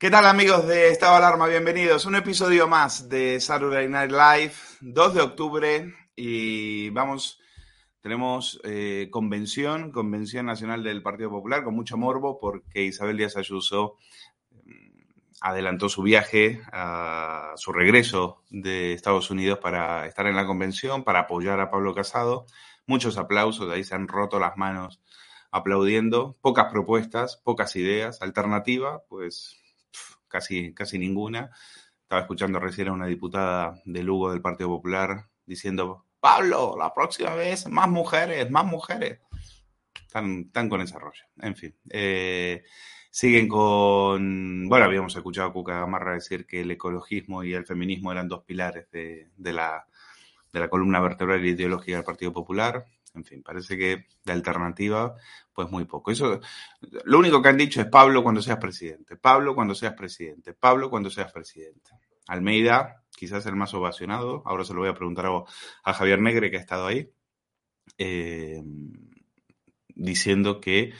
¿Qué tal amigos de Estado Alarma? Bienvenidos. Un episodio más de Saturday Night Live, 2 de octubre y vamos, tenemos eh, convención, convención nacional del Partido Popular con mucho morbo porque Isabel Díaz Ayuso mm, adelantó su viaje, a su regreso de Estados Unidos para estar en la convención, para apoyar a Pablo Casado. Muchos aplausos, ahí se han roto las manos aplaudiendo, pocas propuestas, pocas ideas, alternativa, pues casi, casi ninguna. Estaba escuchando recién a una diputada de Lugo del Partido Popular diciendo, Pablo, la próxima vez más mujeres, más mujeres. Están, con ese rollo. En fin. Eh, siguen con. Bueno, habíamos escuchado a Cuca Gamarra decir que el ecologismo y el feminismo eran dos pilares de, de, la, de la columna vertebral ideológica del Partido Popular. En fin, parece que de alternativa, pues muy poco. Eso, lo único que han dicho es Pablo cuando seas presidente, Pablo cuando seas presidente, Pablo cuando seas presidente. Almeida, quizás el más ovacionado, ahora se lo voy a preguntar a, Javier Negre, que ha estado ahí, eh, diciendo que,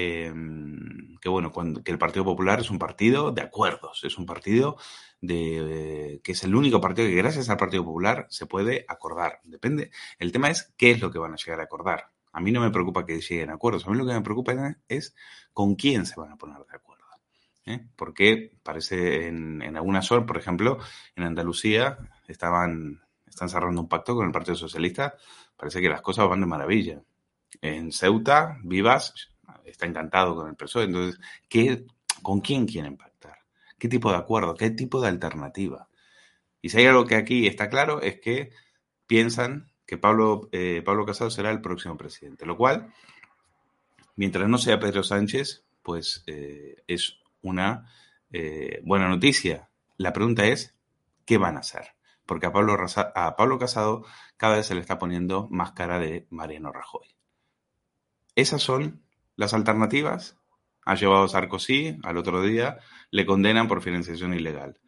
eh, que bueno, que el Partido Popular es un partido de acuerdos, es un partido de que es el único partido que gracias al Partido Popular se puede acordar. Depende. El tema es qué es lo que van a llegar a acordar. A mí no me preocupa que lleguen a acuerdos. A mí lo que me preocupa es con quién se van a poner de acuerdo. ¿eh? Porque parece en, en algunas zonas, por ejemplo, en Andalucía estaban están cerrando un pacto con el Partido Socialista. Parece que las cosas van de maravilla. En Ceuta, Vivas está encantado con el PSOE. Entonces, ¿qué, ¿con quién quieren pactar? qué tipo de acuerdo, qué tipo de alternativa. Y si hay algo que aquí está claro es que piensan que Pablo, eh, Pablo Casado será el próximo presidente, lo cual, mientras no sea Pedro Sánchez, pues eh, es una eh, buena noticia. La pregunta es, ¿qué van a hacer? Porque a Pablo, a Pablo Casado cada vez se le está poniendo más cara de Mariano Rajoy. Esas son las alternativas ha llevado a Sarkozy al otro día, le condenan por financiación ilegal.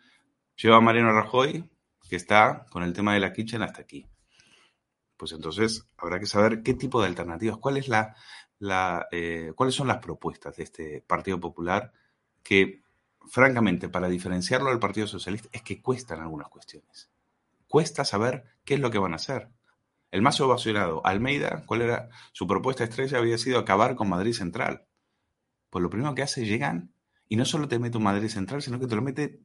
Lleva a Mariano Rajoy, que está con el tema de la kitchen hasta aquí. Pues entonces habrá que saber qué tipo de alternativas, cuál es la, eh, cuáles son las propuestas de este Partido Popular que, francamente, para diferenciarlo del Partido Socialista, es que cuestan algunas cuestiones. Cuesta saber qué es lo que van a hacer. El más ovacionado, Almeida, ¿cuál era su propuesta estrella? Había sido acabar con Madrid Central pues lo primero que hace, llegan y no solo te mete un Madrid central, sino que te lo mete,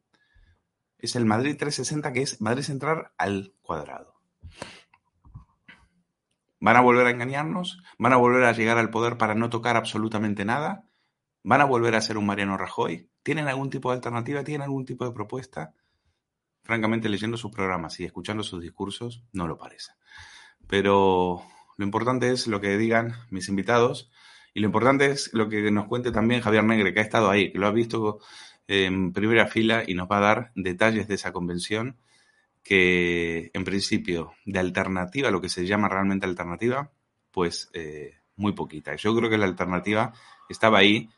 es el Madrid 360, que es Madrid central al cuadrado. ¿Van a volver a engañarnos? ¿Van a volver a llegar al poder para no tocar absolutamente nada? ¿Van a volver a ser un Mariano Rajoy? ¿Tienen algún tipo de alternativa? ¿Tienen algún tipo de propuesta? Francamente, leyendo sus programas y escuchando sus discursos, no lo parece. Pero lo importante es lo que digan mis invitados y lo importante es lo que nos cuente también Javier Negre, que ha estado ahí, que lo ha visto en primera fila y nos va a dar detalles de esa convención que en principio de alternativa, lo que se llama realmente alternativa, pues eh, muy poquita. Yo creo que la alternativa estaba ahí,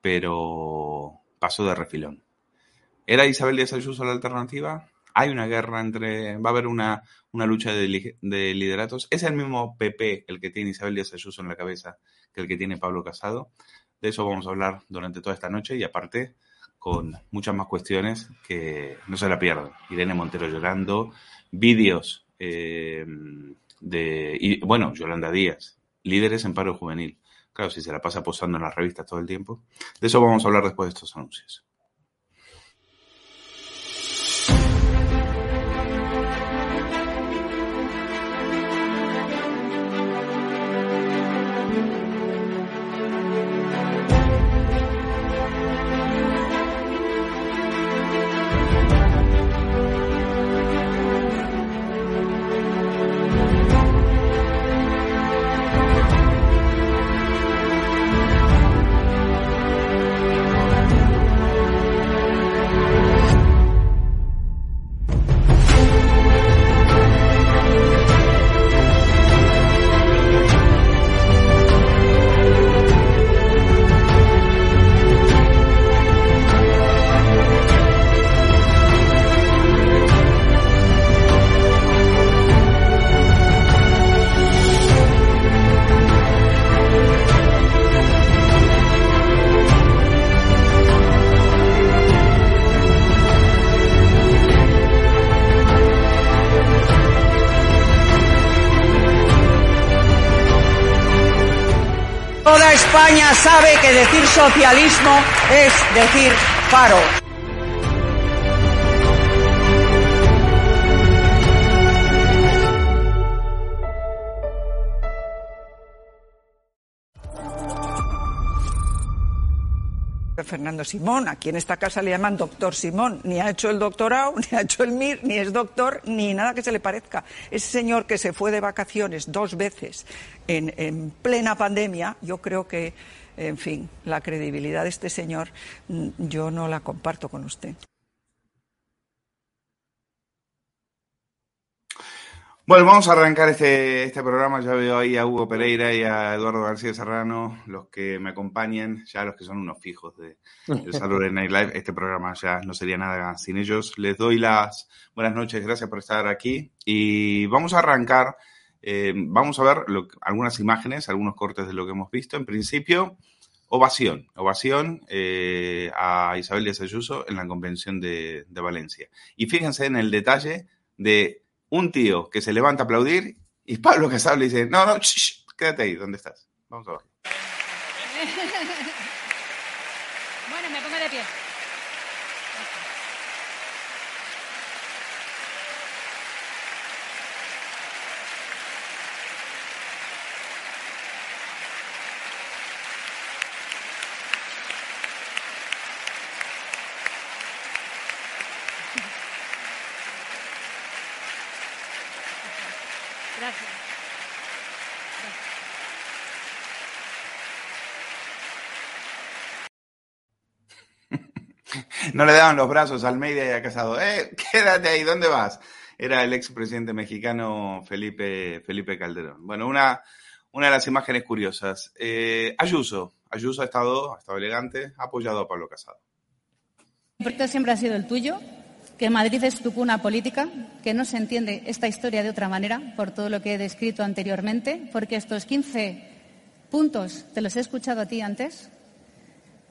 pero pasó de refilón. ¿Era Isabel Díaz Ayuso la alternativa? Hay una guerra entre, va a haber una, una lucha de, de lideratos. Es el mismo PP el que tiene Isabel Díaz Ayuso en la cabeza que el que tiene Pablo Casado. De eso vamos a hablar durante toda esta noche y aparte con muchas más cuestiones que no se la pierdan. Irene Montero llorando, vídeos eh, de, y, bueno, Yolanda Díaz, líderes en paro juvenil. Claro, si se la pasa posando en las revistas todo el tiempo. De eso vamos a hablar después de estos anuncios. Decir socialismo es decir paro. Fernando Simón, aquí en esta casa le llaman doctor Simón, ni ha hecho el doctorado, ni ha hecho el MIR, ni es doctor, ni nada que se le parezca. Ese señor que se fue de vacaciones dos veces en plena pandemia, yo creo que, en fin, la credibilidad de este señor mm, yo no la comparto con usted. Bueno, vamos a arrancar este, este programa. Ya veo ahí a Hugo Pereira y a Eduardo García Serrano, los que me acompañan, ya los que son unos fijos de, de Saturday Night Live. Este programa ya no sería nada sin ellos. Les doy las buenas noches, gracias por estar aquí. Y vamos a arrancar, eh, vamos a ver lo- algunas imágenes, algunos cortes de lo que hemos visto. En principio, ovación, ovación eh, a Isabel Díaz Ayuso en la convención de, Valencia. Y fíjense en el detalle de un tío que se levanta a aplaudir y Pablo Casado le dice, no, no, shh, quédate ahí, ¿dónde estás? Vamos a ver. Bueno, me pongo de pie. Gracias. No le daban los brazos a Almeida y a Casado. ¡Eh, quédate ahí! ¿Dónde vas? Era el expresidente mexicano Felipe, Felipe Calderón. Bueno, una, una de las imágenes curiosas. Eh, Ayuso. Ayuso ha estado, ha estado elegante, ha apoyado a Pablo Casado. El proyecto siempre ha sido el tuyo, que Madrid es tu cuna política, que no se entiende esta historia de otra manera por todo lo que he descrito anteriormente, porque estos 15 puntos te los he escuchado a ti antes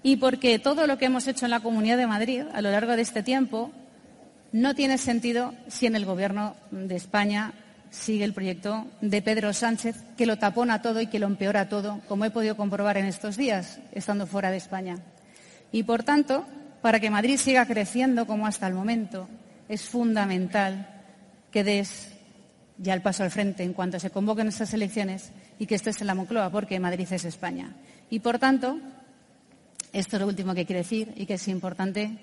y porque todo lo que hemos hecho en la Comunidad de Madrid a lo largo de este tiempo no tiene sentido si en el Gobierno de España sigue el proyecto de Pedro Sánchez, que lo tapona todo y que lo empeora todo, como he podido comprobar en estos días, estando fuera de España. Y, por tanto, para que Madrid siga creciendo como hasta el momento, es fundamental que des ya el paso al frente en cuanto se convoquen estas elecciones y que estés en la Moncloa, porque Madrid es España. Y, por tanto, esto es lo último que quiero decir y que es importante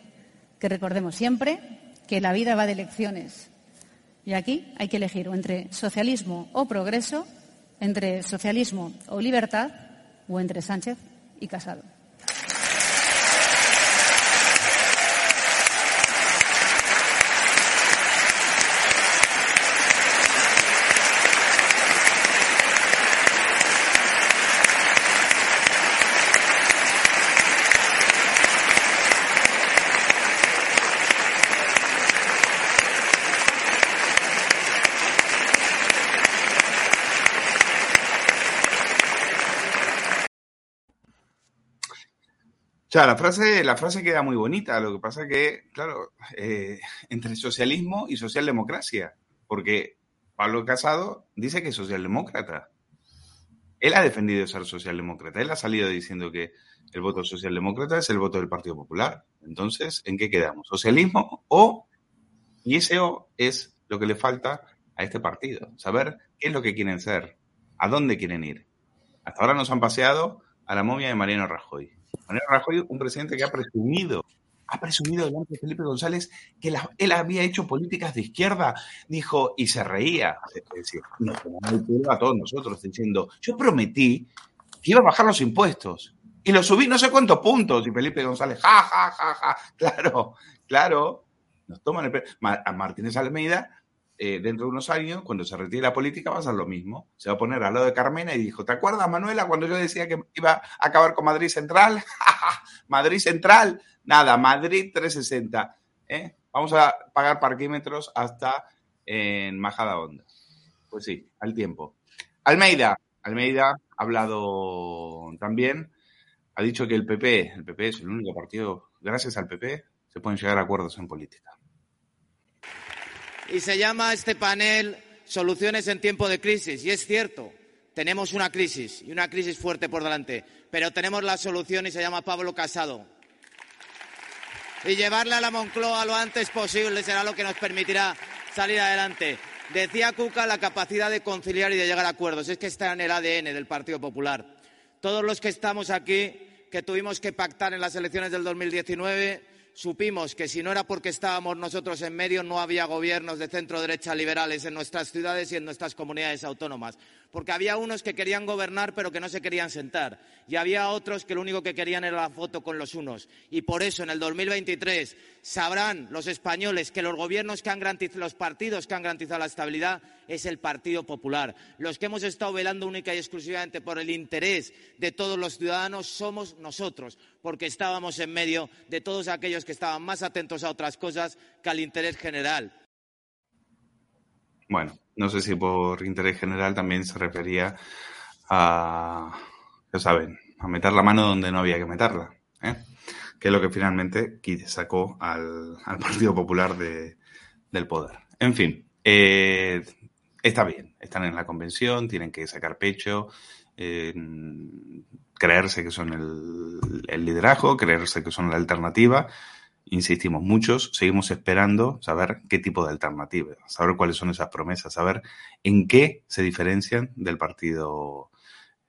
que recordemos siempre que la vida va de elecciones. Y aquí hay que elegir entre socialismo o progreso, entre socialismo o libertad, o entre Sánchez y Casado. Ya, la frase, la frase queda muy bonita. Lo que pasa que, claro, eh, entre socialismo y socialdemocracia, porque Pablo Casado dice que es socialdemócrata. Él ha defendido ser socialdemócrata. Él ha salido diciendo que el voto socialdemócrata es el voto del Partido Popular. Entonces, ¿en qué quedamos? ¿Socialismo o? Y ese o es lo que le falta a este partido. Saber qué es lo que quieren ser, a dónde quieren ir. Hasta ahora nos han paseado a la momia de Mariano Rajoy. Mariano Rajoy, un presidente que ha presumido, ha presumido delante de Felipe González que él había hecho políticas de izquierda, dijo, y se reía. Es decir, nos a todos nosotros diciendo, yo prometí que iba a bajar los impuestos. Y lo subí no sé cuántos puntos. Y Felipe González, ja, ja, ja, ja. Claro, claro. Nos toman el A Martínez Almeida, eh, dentro de unos años, cuando se retire la política, va a hacer lo mismo. Se va a poner al lado de Carmena y dijo, ¿te acuerdas, Manuela, cuando yo decía que iba a acabar con Madrid Central? Madrid Central, nada, Madrid 360. ¿eh? Vamos a pagar parquímetros hasta en Majada Honda. Pues sí, al tiempo. Almeida, Almeida ha hablado también, ha dicho que el PP, el PP es el único partido, gracias al PP, se pueden llegar a acuerdos en política. Y se llama este panel Soluciones en tiempo de crisis. Y es cierto, tenemos una crisis y una crisis fuerte por delante, pero tenemos la solución y se llama Pablo Casado. Y llevarle a la Moncloa lo antes posible será lo que nos permitirá salir adelante. Decía Cuca la capacidad de conciliar y de llegar a acuerdos. Es que está en el ADN del Partido Popular. Todos los que estamos aquí, que tuvimos que pactar en las elecciones del 2019, supimos que si no era porque estábamos nosotros en medio, no había gobiernos de centro derecha liberales en nuestras ciudades y en nuestras comunidades autónomas porque había unos que querían gobernar pero que no se querían sentar y había otros que lo único que querían era la foto con los unos. Y por eso en el 2023 sabrán los españoles que los gobiernos que han garantizado, los partidos que han garantizado la estabilidad es el Partido Popular. Los que hemos estado velando única y exclusivamente por el interés de todos los ciudadanos somos nosotros, porque estábamos en medio de todos aquellos que estaban más atentos a otras cosas que al interés general. Bueno, no sé si por interés general también se refería a, ya saben, a meter la mano donde no había que meterla, ¿eh? que es lo que finalmente sacó al, Partido Popular del poder. En fin, eh, está bien, están en la convención, tienen que sacar pecho, eh, creerse que son el liderazgo, creerse que son la alternativa insistimos, muchos seguimos esperando saber qué tipo de alternativa, saber cuáles son esas promesas, saber en qué se diferencian del Partido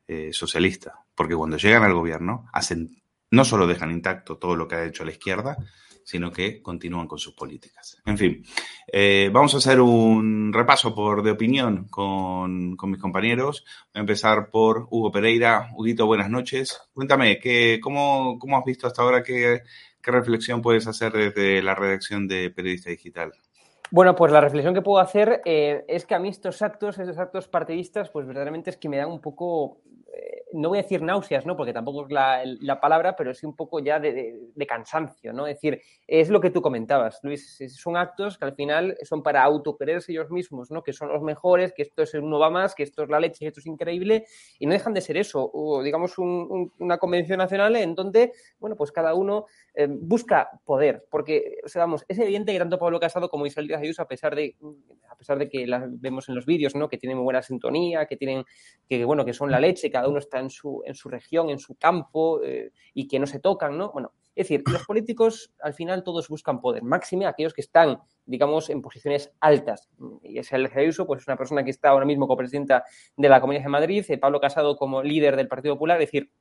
eh, Socialista. Porque cuando llegan al gobierno, hacen, no solo dejan intacto todo lo que ha hecho la izquierda, sino que continúan con sus políticas. En fin, eh, vamos a hacer un repaso por de opinión con, mis compañeros. Voy a empezar por Hugo Pereira. Huguito, buenas noches. Cuéntame, ¿qué, cómo, ¿cómo has visto hasta ahora que ¿Qué reflexión puedes hacer desde la redacción de Periodista Digital? Bueno, pues la reflexión que puedo hacer eh, es que a mí estos actos, estos actos partidistas, pues verdaderamente es que me dan un poco no voy a decir náuseas, ¿no? Porque tampoco es la, palabra, pero sí un poco ya de, cansancio, ¿no? Es decir, es lo que tú comentabas, Luis, son actos que al final son para autoquererse ellos mismos, ¿no? Que son los mejores, que esto es uno va más, que esto es la leche, esto es increíble, y no dejan de ser eso, o digamos una convención nacional en donde, bueno, pues cada uno eh, busca poder, porque, o sea, vamos, es evidente que tanto Pablo Casado como Isabel Díaz Ayuso, a pesar de, a pesar de que las vemos en los vídeos, ¿no? Que tienen muy buena sintonía, que tienen, que bueno, que son la leche, cada uno está en su, en su región, en su campo eh, y que no se tocan, ¿no? Bueno, es decir, los políticos al final todos buscan poder, máxime aquellos que están, digamos, en posiciones altas. Y es el Ayuso, pues es una persona que está ahora mismo como presidenta de la Comunidad de Madrid, eh, Pablo Casado como líder del Partido Popular, es decir,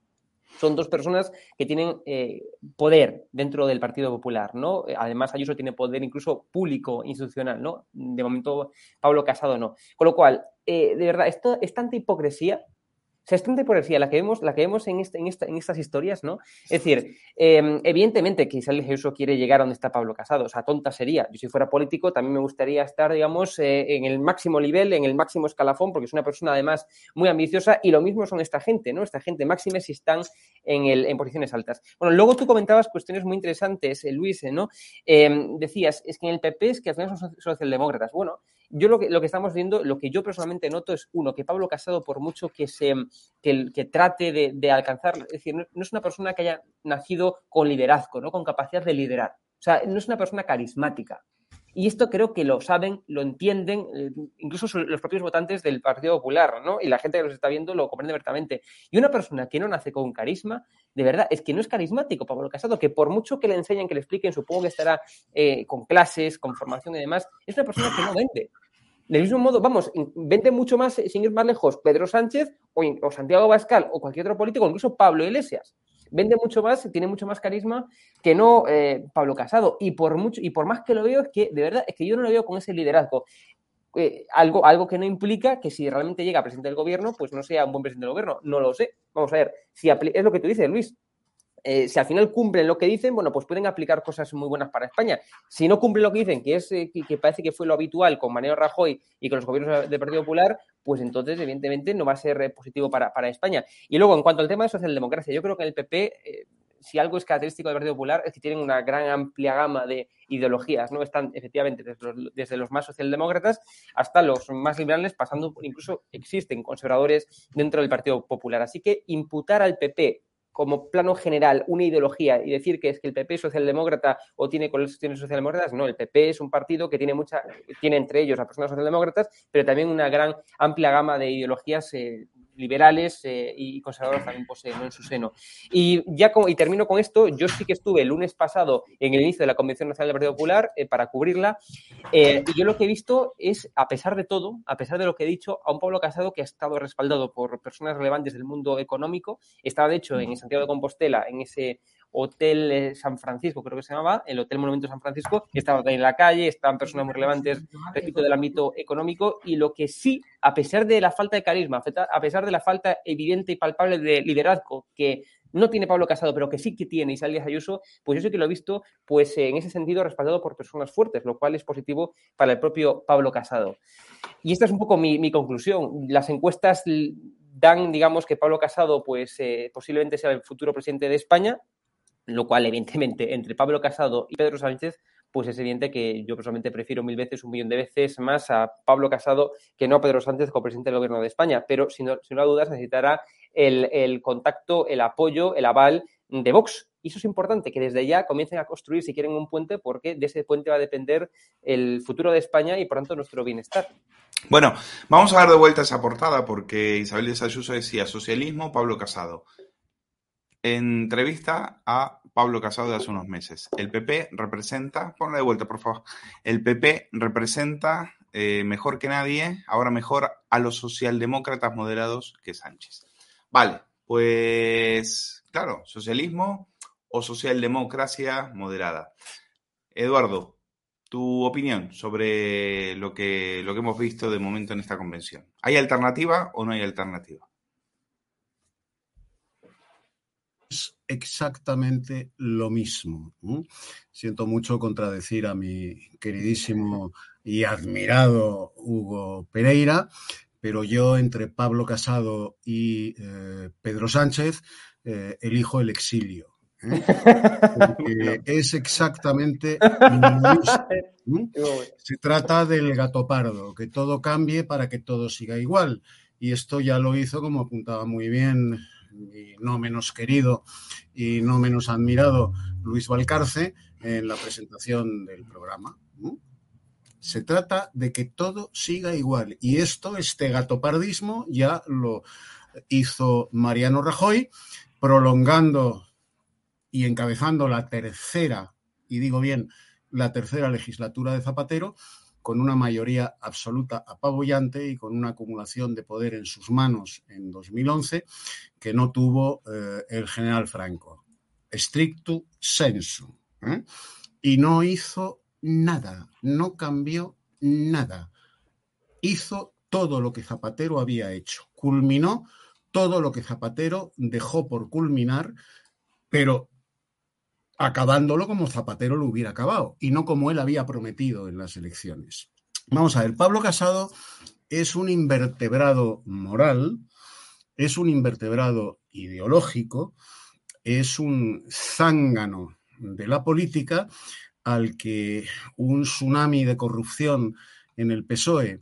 son dos personas que tienen eh, poder dentro del Partido Popular, ¿no? Además, Ayuso tiene poder incluso público, institucional, ¿no? De momento, Pablo Casado no. Con lo cual, de verdad, esto es tanta hipocresía sea, es tanta hipocresía la que vemos, la que vemos en, este, en, en estas historias, ¿no? Es decir, em, evidentemente que Isabel Jesús quiere llegar a donde está Pablo Casado, o sea, tonta sería. Yo si fuera político también me gustaría estar, digamos, eh, en el máximo nivel, en el máximo escalafón, porque es una persona además muy ambiciosa y lo mismo son esta gente, ¿no? Esta gente máxima si están en, el, en posiciones altas. Bueno, luego tú comentabas cuestiones muy interesantes, eh, Luis, ¿no? Em, decías, es que en el PP es que al final son socialdemócratas. Bueno, yo lo que, lo que estamos viendo, lo que yo personalmente noto es, uno, que Pablo Casado, por mucho que se que, que trate de, alcanzar, es decir, no, es una persona que haya nacido con liderazgo, ¿no? con capacidad de liderar. O sea, no es una persona carismática. Y esto creo que lo saben, lo entienden, eh, incluso los propios votantes del Partido Popular, ¿no? Y la gente que los está viendo lo comprende perfectamente. Y una persona que no nace con carisma, de verdad, es que no es carismático, Pablo Casado, que por mucho que le enseñen, que le expliquen, supongo que estará eh, con clases, con formación y demás, es una persona que no vende. Del mismo modo, vamos, vende mucho más, eh, sin ir más lejos, Pedro Sánchez o, Santiago Bascal o cualquier otro político, incluso Pablo Iglesias. Vende mucho más, tiene mucho más carisma que no eh, Pablo Casado. Y por, mucho, y por más que lo veo, es que de verdad, es que yo no lo veo con ese liderazgo. Eh, algo, algo que no implica que si realmente llega presidente del gobierno, pues no sea un buen presidente del gobierno. No lo sé. Vamos a ver, si es lo que tú dices, Luis. Eh, si al final cumplen lo que dicen, bueno, pues pueden aplicar cosas muy buenas para España. Si no cumplen lo que dicen, que es eh, que, parece que fue lo habitual con Mariano Rajoy y con los gobiernos del Partido Popular, pues entonces, evidentemente, no va a ser eh, positivo para, España. Y luego, en cuanto al tema de socialdemocracia, yo creo que el PP, si algo es característico del Partido Popular, es que tienen una gran amplia gama de ideologías, ¿no? Están efectivamente desde los, desde los más socialdemócratas hasta los más liberales, pasando por incluso existen conservadores dentro del Partido Popular. Así que imputar al PP como plano general una ideología y decir que es que el PP es socialdemócrata o tiene colecciones socialdemócratas, no, el PP es un partido que tiene mucha, tiene entre ellos a personas socialdemócratas, pero también una gran amplia gama de ideologías eh, liberales eh, y conservadores también poseen en su seno. Y ya y termino con esto, yo sí que estuve el lunes pasado en el inicio de la Convención Nacional del Partido Popular para cubrirla y yo lo que he visto es, a pesar de todo, a pesar de lo que he dicho, a un Pablo Casado que ha estado respaldado por personas relevantes del mundo económico, estaba de hecho en Santiago de Compostela, en ese Hotel eh, San Francisco, creo que se llamaba, el Hotel Monumento San Francisco, estaba en la calle, estaban personas muy relevantes, repito, del ámbito económico, y lo que sí, a pesar de la falta de carisma, a pesar de la falta evidente y palpable de liderazgo que no tiene Pablo Casado, pero que sí que tiene Isabel Ayuso, pues yo sí que lo he visto, pues en ese sentido respaldado por personas fuertes, lo cual es positivo para el propio Pablo Casado. Y esta es un poco mi, conclusión. Las encuestas dan, digamos, que Pablo Casado, pues eh, posiblemente sea el futuro presidente de España, lo cual, evidentemente, entre Pablo Casado y Pedro Sánchez, pues es evidente que yo personalmente prefiero mil veces, un millón de veces más a Pablo Casado que no a Pedro Sánchez como presidente del Gobierno de España. Pero sin, sin lugar a dudas necesitará el, el, contacto, el apoyo, el aval de Vox. Y eso es importante, que desde ya comiencen a construir, si quieren, un puente, porque de ese puente va a depender el futuro de España y, por tanto, nuestro bienestar. Bueno, vamos a dar de vuelta esa portada porque Isabel de Sayuso decía socialismo, Pablo Casado entrevista a Pablo Casado de hace unos meses. El PP representa, ponle de vuelta por favor, el PP representa eh, mejor que nadie, ahora mejor a los socialdemócratas moderados que Sánchez. Vale, pues claro, socialismo o socialdemocracia moderada. Eduardo, tu opinión sobre lo que, lo que hemos visto de momento en esta convención. ¿Hay alternativa o no hay alternativa? Exactamente lo mismo. Siento mucho contradecir a mi queridísimo y admirado Hugo Pereira, pero yo entre Pablo Casado y eh, Pedro Sánchez eh, elijo el exilio. ¿eh? es exactamente Se trata del gato pardo, que todo cambie para que todo siga igual. Y esto ya lo hizo, como apuntaba muy bien y no menos querido y no menos admirado Luis Valcarce en la presentación del programa. Se trata de que todo siga igual. Y esto, este gatopardismo, ya lo hizo Mariano Rajoy, prolongando y encabezando la tercera, y digo bien, la tercera legislatura de Zapatero, con una mayoría absoluta apabullante y con una acumulación de poder en sus manos en 2011 que no tuvo eh, el general Franco. Stricto sensu. ¿eh? Y no hizo nada, no cambió nada. Hizo todo lo que Zapatero había hecho. Culminó todo lo que Zapatero dejó por culminar, pero acabándolo como Zapatero lo hubiera acabado y no como él había prometido en las elecciones. Vamos a ver, Pablo Casado es un invertebrado moral, es un invertebrado ideológico, es un zángano de la política al que un tsunami de corrupción en el PSOE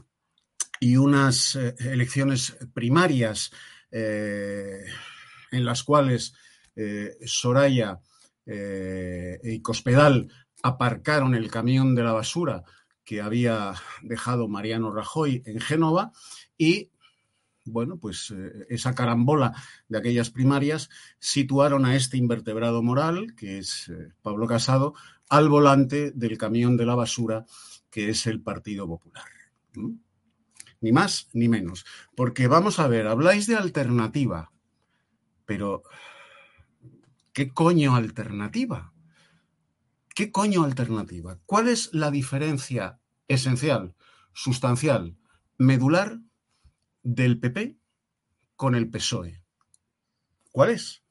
y unas eh, elecciones primarias eh, en las cuales eh, Soraya eh, y Cospedal aparcaron el camión de la basura que había dejado Mariano Rajoy en Génova y bueno, pues eh, esa carambola de aquellas primarias situaron a este invertebrado moral, que es eh, Pablo Casado, al volante del camión de la basura, que es el Partido Popular. Ni más ni menos. Porque vamos a ver, habláis de alternativa, pero ¿Qué coño alternativa? ¿Qué coño alternativa? ¿Cuál es la diferencia esencial, sustancial, medular del PP con el PSOE? ¿Cuál es?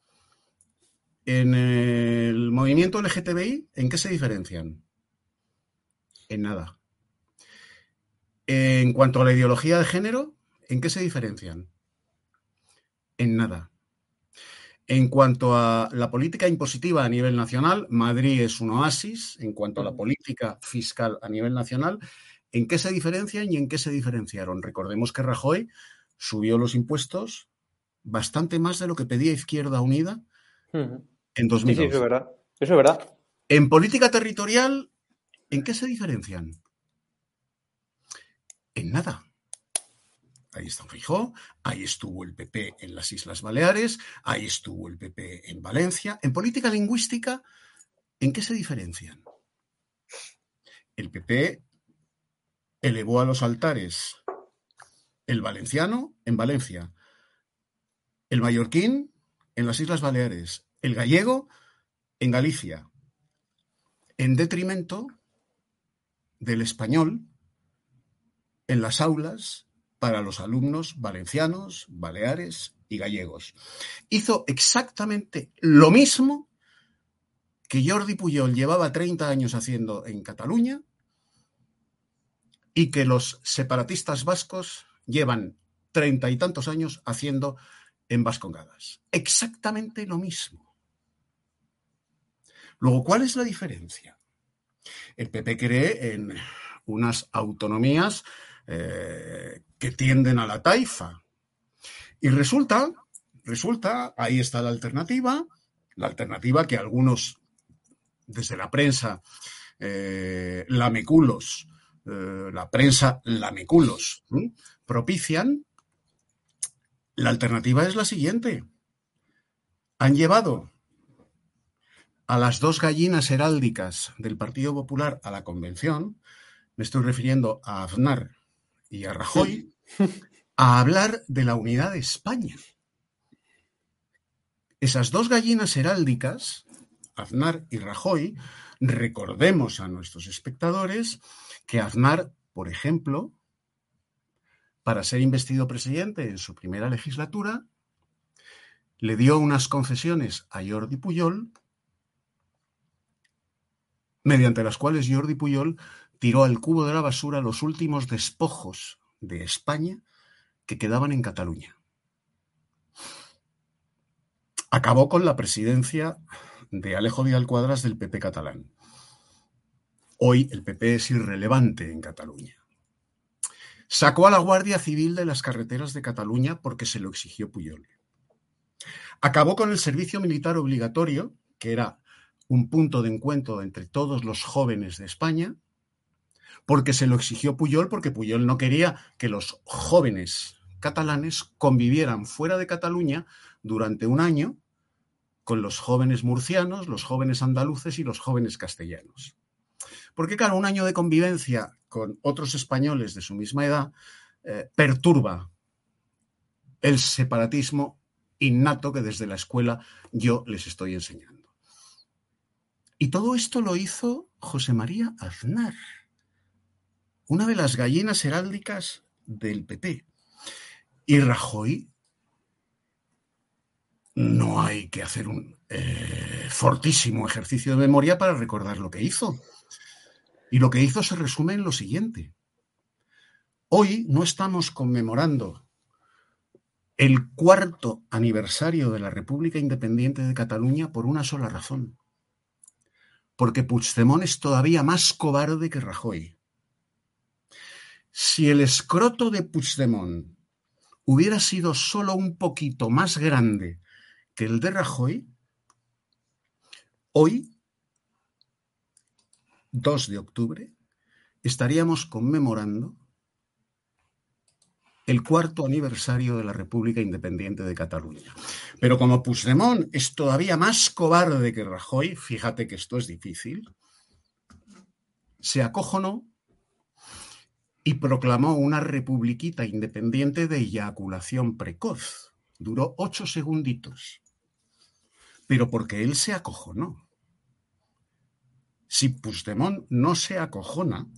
En el movimiento LGTBI, ¿en qué se diferencian? En nada. En cuanto a la ideología de género, ¿en qué se diferencian? En nada. En cuanto a la política impositiva a nivel nacional, Madrid es un oasis. En cuanto a la política fiscal a nivel nacional, ¿en qué se diferencian y en qué se diferenciaron? Recordemos que Rajoy subió los impuestos bastante más de lo que pedía Izquierda Unida en 2012. Sí, eso es verdad. Eso es verdad. En política territorial, ¿en qué se diferencian? En nada. Ahí está Fijó, ahí estuvo el PP en las Islas Baleares, ahí estuvo el PP en Valencia. En política lingüística, ¿en qué se diferencian? El PP elevó a los altares el valenciano en Valencia, el mallorquín en las Islas Baleares, el gallego en Galicia, en detrimento del español en las aulas para los alumnos valencianos, baleares y gallegos. Hizo exactamente lo mismo que Jordi Puyol llevaba 30 años haciendo en Cataluña y que los separatistas vascos llevan treinta y tantos años haciendo en Vascongadas. Exactamente lo mismo. Luego, ¿cuál es la diferencia? El PP cree en unas autonomías eh, que tienden a la taifa. Y resulta, resulta, ahí está la alternativa, la alternativa que algunos desde la prensa eh, lameculos, eh, la prensa lameculos, propician, la alternativa es la siguiente. Han llevado a las dos gallinas heráldicas del Partido Popular a la convención, me estoy refiriendo a Aznar y a Rajoy, a hablar de la unidad de España. Esas dos gallinas heráldicas, Aznar y Rajoy, recordemos a nuestros espectadores que Aznar, por ejemplo, para ser investido presidente en su primera legislatura, le dio unas concesiones a Jordi Puyol mediante las cuales Jordi Puyol tiró al cubo de la basura los últimos despojos de España que quedaban en Cataluña. Acabó con la presidencia de Alejo Vidal Cuadras del PP catalán. Hoy el PP es irrelevante en Cataluña. Sacó a la Guardia Civil de las carreteras de Cataluña porque se lo exigió Puyol. Acabó con el servicio militar obligatorio, que era un punto de encuentro entre todos los jóvenes de España, porque se lo exigió Puyol, porque Puyol no quería que los jóvenes catalanes convivieran fuera de Cataluña durante un año con los jóvenes murcianos, los jóvenes andaluces y los jóvenes castellanos. Porque, claro, un año de convivencia con otros españoles de su misma edad eh, perturba el separatismo innato que desde la escuela yo les estoy enseñando. Y todo esto lo hizo José María Aznar, una de las gallinas heráldicas del PP. Y Rajoy, no hay que hacer un eh, fortísimo ejercicio de memoria para recordar lo que hizo. Y lo que hizo se resume en lo siguiente. Hoy no estamos conmemorando el cuarto aniversario de la República Independiente de Cataluña por una sola razón porque Puigdemont es todavía más cobarde que Rajoy. Si el escroto de Puigdemont hubiera sido solo un poquito más grande que el de Rajoy, hoy, 2 de octubre, estaríamos conmemorando el cuarto aniversario de la República Independiente de Cataluña. Pero como Puigdemont es todavía más cobarde que Rajoy, fíjate que esto es difícil, se acojonó y proclamó una republiquita independiente de eyaculación precoz. Duró ocho segunditos. Pero porque él se acojonó. Si Puigdemont no se acojona,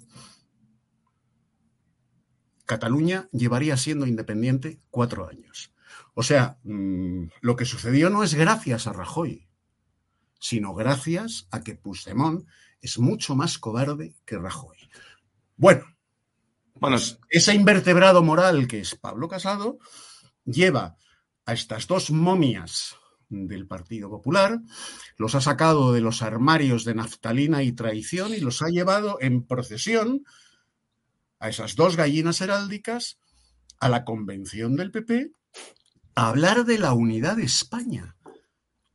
Cataluña llevaría siendo independiente cuatro años. O sea, mm, lo que sucedió no es gracias a Rajoy, sino gracias a que Puigdemont es mucho más cobarde que Rajoy. Bueno, bueno, ese invertebrado moral que es Pablo Casado lleva a estas dos momias del Partido Popular, los ha sacado de los armarios de naftalina y traición y los ha llevado en procesión a esas dos gallinas heráldicas, a la convención del PP, a hablar de la unidad de España.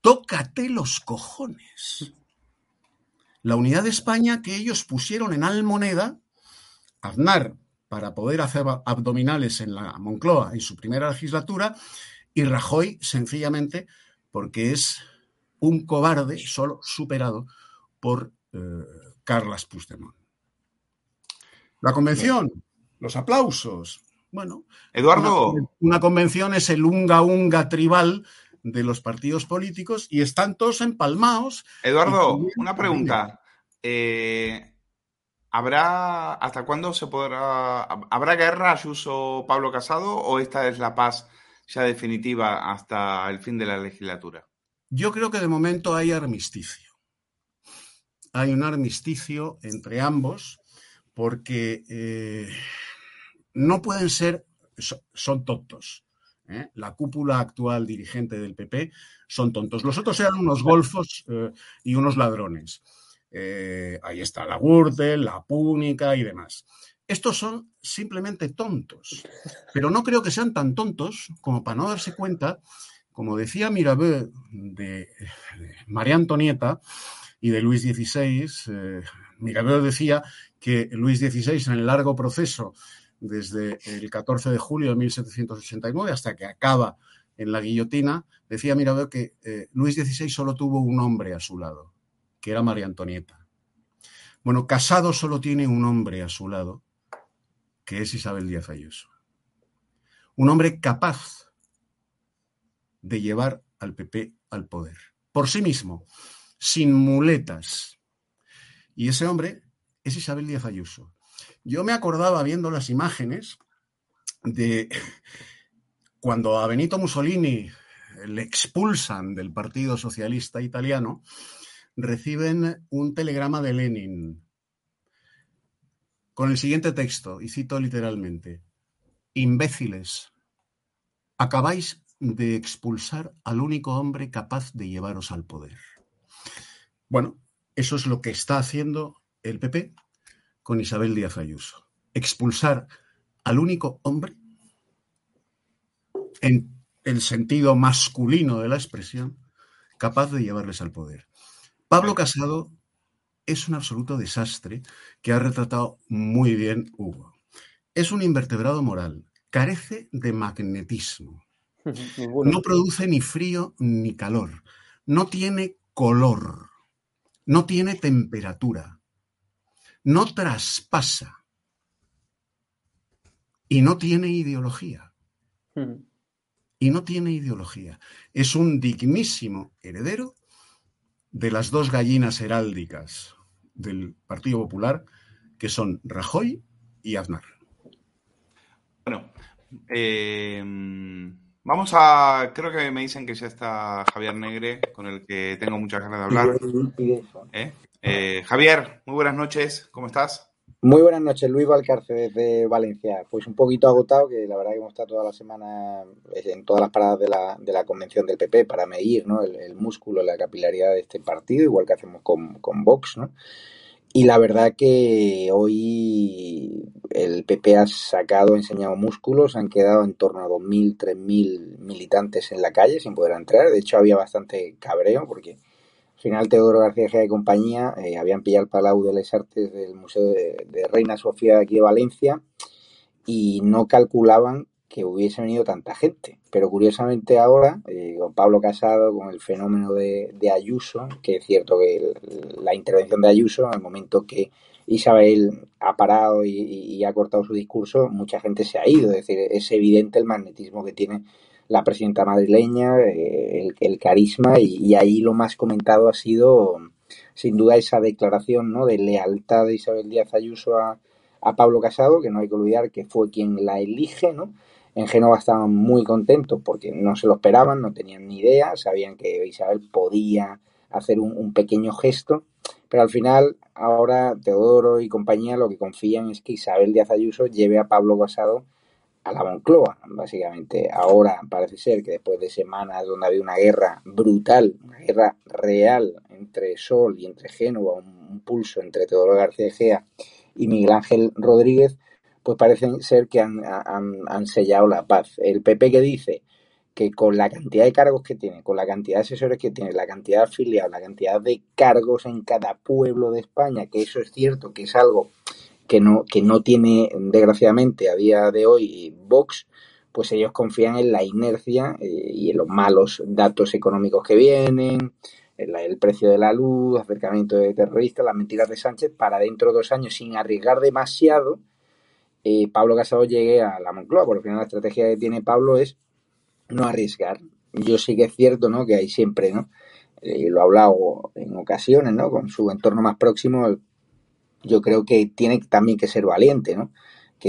Tócate los cojones. La unidad de España que ellos pusieron en almoneda, Aznar para poder hacer abdominales en la Moncloa en su primera legislatura y Rajoy sencillamente porque es un cobarde solo superado por eh, Carlas Puigdemont. La convención, los aplausos. Bueno, Eduardo. Una, convención es el unga-unga tribal de los partidos políticos y están todos empalmados. Eduardo, una pregunta. Eh, ¿Habrá hasta cuándo se podrá habrá guerra Ayuso Pablo Casado o esta es la paz ya definitiva hasta el fin de la legislatura? Yo creo que de momento hay armisticio. Hay un armisticio entre ambos porque eh, no pueden ser, son tontos. ¿eh? La cúpula actual dirigente del PP son tontos. Los otros eran unos golfos eh, y unos ladrones. Ahí está la Gürtel, la Púnica y demás. Estos son simplemente tontos, pero no creo que sean tan tontos como para no darse cuenta, como decía Mirabeau de María Antonieta y de Luis XVI, Mirabeau decía que Luis XVI en el largo proceso desde el 14 de julio de 1789 hasta que acaba en la guillotina, decía Mirabeau que eh, Luis XVI solo tuvo un hombre a su lado, que era María Antonieta. Bueno, Casado solo tiene un hombre a su lado, que es Isabel Díaz Ayuso. Un hombre capaz de llevar al PP al poder, por sí mismo, sin muletas. Y ese hombre es Isabel Díaz Ayuso. Yo me acordaba viendo las imágenes de cuando a Benito Mussolini le expulsan del Partido Socialista Italiano, reciben un telegrama de Lenin con el siguiente texto, y cito literalmente, imbéciles, acabáis de expulsar al único hombre capaz de llevaros al poder. Bueno, eso es lo que está haciendo el PP con Isabel Díaz Ayuso. Expulsar al único hombre en el sentido masculino de la expresión capaz de llevarles al poder. Pablo Casado es un absoluto desastre que ha retratado muy bien Hugo. Es un invertebrado moral, carece de magnetismo, no produce ni frío ni calor, no tiene color, no tiene temperatura, no traspasa. Y no tiene ideología. Y no tiene ideología. Es un dignísimo heredero de las dos gallinas heráldicas del Partido Popular, que son Rajoy y Aznar. Bueno, eh, vamos a. Creo que me dicen que ya está Javier Negre, con el que tengo muchas ganas de hablar. ¿Eh? Eh, Javier, muy buenas noches, ¿cómo estás? Muy buenas noches, Luis Valcarce desde Valencia. Pues un poquito agotado, que la verdad que hemos estado toda la semana en todas las paradas de la, de la convención del PP para medir ¿no? el, músculo, la capilaridad de este partido, igual que hacemos con, con Vox, ¿no? Y la verdad que hoy el PP ha sacado, enseñado músculos, han quedado en torno a 2.000, 3.000 militantes en la calle sin poder entrar. De hecho, había bastante cabreo porque final Teodoro García Gea y compañía eh, habían pillado el Palau de las Artes del Museo de, Reina Sofía de aquí de Valencia y no calculaban que hubiese venido tanta gente. Pero curiosamente ahora, eh, con Pablo Casado, con el fenómeno de, Ayuso, que es cierto que la intervención de Ayuso, el momento que Isabel ha parado y, y, ha cortado su discurso, mucha gente se ha ido. Es decir, es evidente el magnetismo que tiene la presidenta madrileña, eh, el, carisma y, ahí lo más comentado ha sido sin duda esa declaración ¿no? de lealtad de Isabel Díaz Ayuso a, Pablo Casado, que no hay que olvidar que fue quien la elige, ¿no? En Génova estaban muy contentos porque no se lo esperaban, no tenían ni idea, sabían que Isabel podía hacer un, un pequeño gesto, pero al final ahora Teodoro y compañía lo que confían es que Isabel Díaz Ayuso lleve a Pablo Casado a la Moncloa, básicamente. Ahora parece ser que después de semanas donde había una guerra brutal, una guerra real entre Sol y entre Génova, un, pulso entre Teodoro García Gea y Miguel Ángel Rodríguez, pues parece ser que han, han, sellado la paz. El PP que dice que con la cantidad de cargos que tiene, con la cantidad de asesores que tiene, la cantidad de afiliados, la cantidad de cargos en cada pueblo de España, que eso es cierto, que es algo que no, que no tiene, desgraciadamente, a día de hoy Vox, pues ellos confían en la inercia eh, y en los malos datos económicos que vienen, el, precio de la luz, acercamiento de terroristas, las mentiras de Sánchez, para dentro de dos años, sin arriesgar demasiado, eh, Pablo Casado llegue a la Moncloa. Por al final la estrategia que tiene Pablo es no arriesgar. Yo sí que es cierto, ¿no? Que hay siempre, ¿no? Eh, lo he hablado en ocasiones, ¿no? Con su entorno más próximo, yo creo que tiene también que ser valiente, ¿no?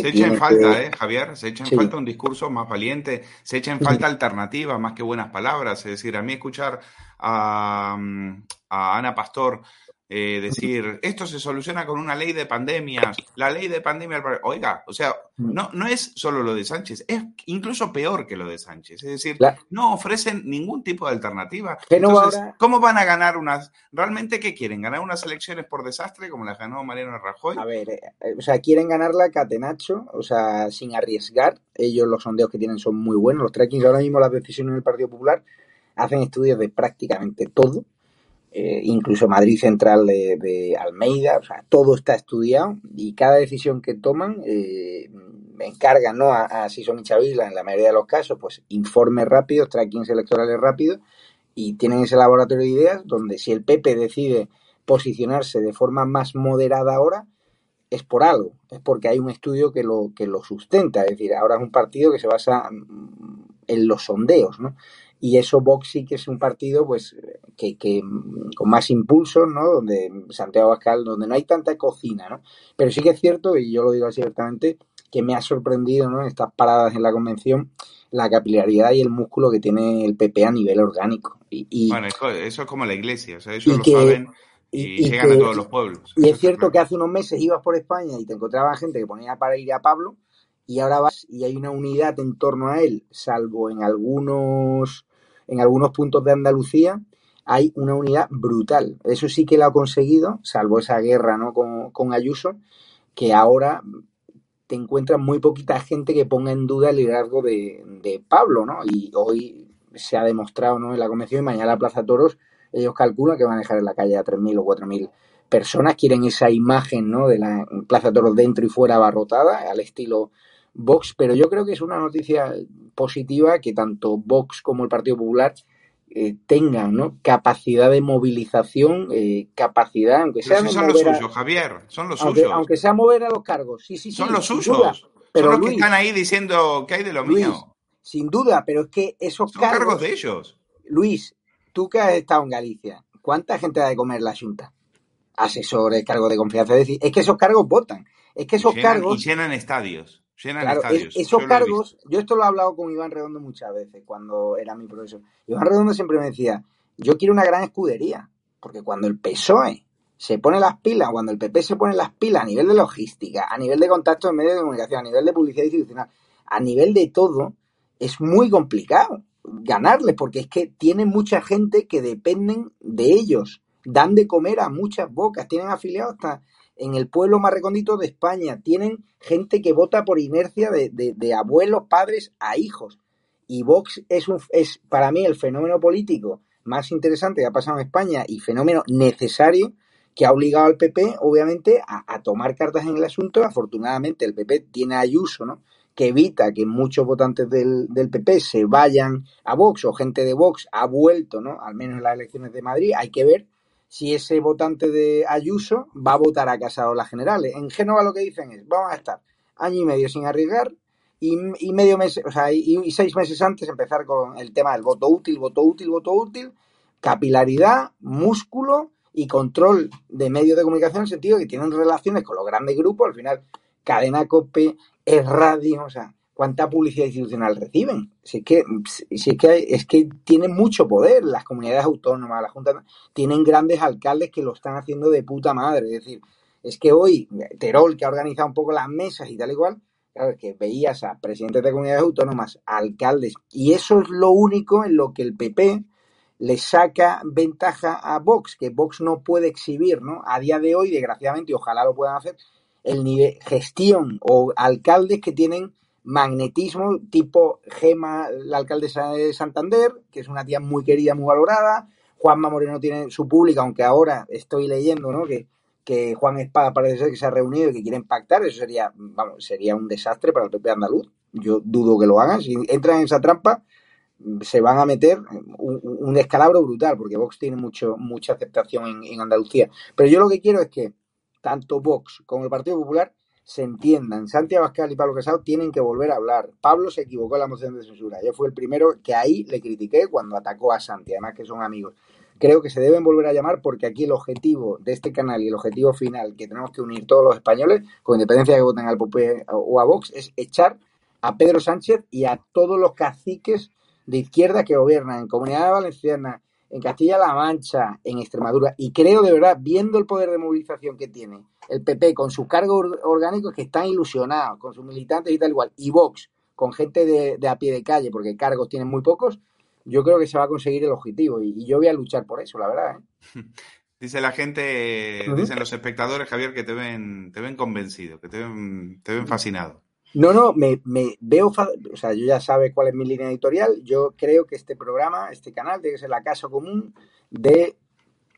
se echa en falta, ¿eh, Javier? Se echa en falta un discurso más valiente, se echa en falta alternativa más que buenas palabras. Es decir, a mí escuchar a, mm, a Ana Pastor eh, decir, esto se soluciona con una ley de pandemias, la ley de pandemia, oiga, o sea, mm. no, no es solo lo de Sánchez, es incluso peor que lo de Sánchez, es decir, no ofrecen ningún tipo de alternativa. Entonces, ¿cómo van a ganar unas, realmente qué quieren? ¿Ganar unas elecciones por desastre como las ganó Mariano Rajoy? A ver, eh, o sea, quieren ganarla catenacho, o sea, sin arriesgar, ellos los sondeos que tienen son muy buenos, los trackings ahora mismo, las decisiones del Partido Popular, hacen estudios de prácticamente todo, eh, incluso Madrid Central de, Almeida, o sea, todo está estudiado y cada decisión que toman eh, encargan ¿no? a, a Sison y en la mayoría de los casos, pues informes rápidos, trackings electorales rápidos y tienen ese laboratorio de ideas donde si el PP decide posicionarse de forma más moderada ahora, es por algo, es porque hay un estudio que lo, que lo sustenta, es decir, ahora es un partido que se basa en los sondeos, ¿no? Y eso Vox sí que es un partido pues que, que con más impulso, ¿no? Donde Santiago Abascal, donde no hay tanta cocina, ¿no? Pero sí que es cierto, y yo lo digo así abiertamente, que me ha sorprendido, ¿no? Estas paradas en la convención, la capilaridad y el músculo que tiene el PP a nivel orgánico. Y, bueno, eso es como la iglesia, o sea, ellos lo saben y, llegan a todos los pueblos. Y es cierto que hace unos meses ibas por España y te encontraba gente que ponía para ir a Pablo y ahora vas y hay una unidad en torno a él, salvo en algunos, en algunos puntos de Andalucía, hay una unidad brutal. Eso sí que lo ha conseguido, salvo esa guerra ¿no? con, Ayuso, que ahora te encuentras muy poquita gente que ponga en duda el liderazgo de, Pablo, ¿no? Y hoy se ha demostrado ¿no? en la convención y mañana la Plaza Toros, ellos calculan que van a dejar en la calle a 3.000 o 4.000 personas, quieren esa imagen ¿no? de la Plaza Toros dentro y fuera abarrotada, al estilo Vox, pero yo creo que es una noticia positiva que tanto Vox como el Partido Popular eh, tengan ¿no? capacidad de movilización, eh, capacidad, aunque sea... son los suyos, Javier, son los aunque, suyos. Aunque sea mover a los cargos, sí, sí, Son los suyos. pero son los que están ahí diciendo que hay de lo mío. Sin duda, pero es que esos son cargos, de ellos. Luis, tú que has estado en Galicia, ¿cuánta gente ha de comer la Junta? Asesores, cargos de confianza. Es decir, es que esos cargos votan. Es que esos cargos. Y llenan estadios claro, esos cargos, yo esto lo he hablado con Iván Redondo muchas veces cuando era mi profesor. Iván Redondo siempre me decía, yo quiero una gran escudería, porque cuando el PSOE se pone las pilas, cuando el PP se pone las pilas a nivel de logística, a nivel de contacto en medios de comunicación, a nivel de publicidad institucional, a nivel de todo, es muy complicado ganarle, porque es que tienen mucha gente que dependen de ellos, dan de comer a muchas bocas, tienen afiliados hasta en el pueblo más recóndito de España. Tienen gente que vota por inercia de, abuelos, padres a hijos. Y Vox es, un, es para mí el fenómeno político más interesante que ha pasado en España y fenómeno necesario que ha obligado al PP, obviamente, a, tomar cartas en el asunto. Afortunadamente, el PP tiene Ayuso, ¿no? que evita que muchos votantes del, del, PP se vayan a Vox o gente de Vox ha vuelto, ¿no? Al menos en las elecciones de Madrid. Hay que ver si ese votante de Ayuso va a votar a Casado las generales. En Génova lo que dicen es, vamos a estar año y medio sin arriesgar y, medio mes, o sea, y, seis meses antes empezar con el tema del voto útil, voto útil, voto útil, capilaridad, músculo y control de medios de comunicación en el sentido que tienen relaciones con los grandes grupos, al final cadena COPE, es radio, o sea, cuánta publicidad institucional reciben. Si es que, si es que, es que tienen mucho poder las comunidades autónomas, las juntas, tienen grandes alcaldes que lo están haciendo de puta madre. Es decir, es que hoy Terol, que ha organizado un poco las mesas y tal y cual, claro, que veías a presidentes de comunidades autónomas, alcaldes, y eso es lo único en lo que el PP le saca ventaja a Vox, que Vox no puede exhibir, ¿no? A día de hoy, desgraciadamente, ojalá lo puedan hacer, el nivel gestión o alcaldes que tienen magnetismo tipo Gema, la alcaldesa de Santander, que es una tía muy querida, muy valorada. Juanma Moreno tiene su pública, aunque ahora estoy leyendo ¿no? que, que Juan Espada parece ser que se ha reunido y que quieren pactar, eso sería, vamos, sería un desastre para el PP andaluz. Yo dudo que lo hagan. Si entran en esa trampa, se van a meter un, descalabro brutal, porque Vox tiene mucho, mucha aceptación en, en Andalucía. Pero yo lo que quiero es que tanto Vox como el Partido Popular se entiendan. Santiago Abascal y Pablo Casado tienen que volver a hablar. Pablo se equivocó en la moción de censura. Yo fui el primero que ahí le critiqué cuando atacó a Santi, además que son amigos. Creo que se deben volver a llamar porque aquí el objetivo de este canal y el objetivo final que tenemos que unir todos los españoles, con independencia de que voten al PP o a Vox, es echar a Pedro Sánchez y a todos los caciques de izquierda que gobiernan en Comunidad Valenciana, en Castilla-La Mancha, en Extremadura. Y creo de verdad, viendo el poder de movilización que tiene el PP con sus cargos orgánicos que están ilusionados, con sus militantes y tal igual, y Vox con gente de, de a pie de calle, porque cargos tienen muy pocos, yo creo que se va a conseguir el objetivo. Y, y yo voy a luchar por eso, la verdad. ¿eh? Dice la gente, uh -huh. dicen los espectadores, Javier, que te ven, te ven convencido, que te ven, te ven fascinado. No, no, me, me veo, o sea, yo ya sabe cuál es mi línea editorial. Yo creo que este programa, este canal, que ser la casa común de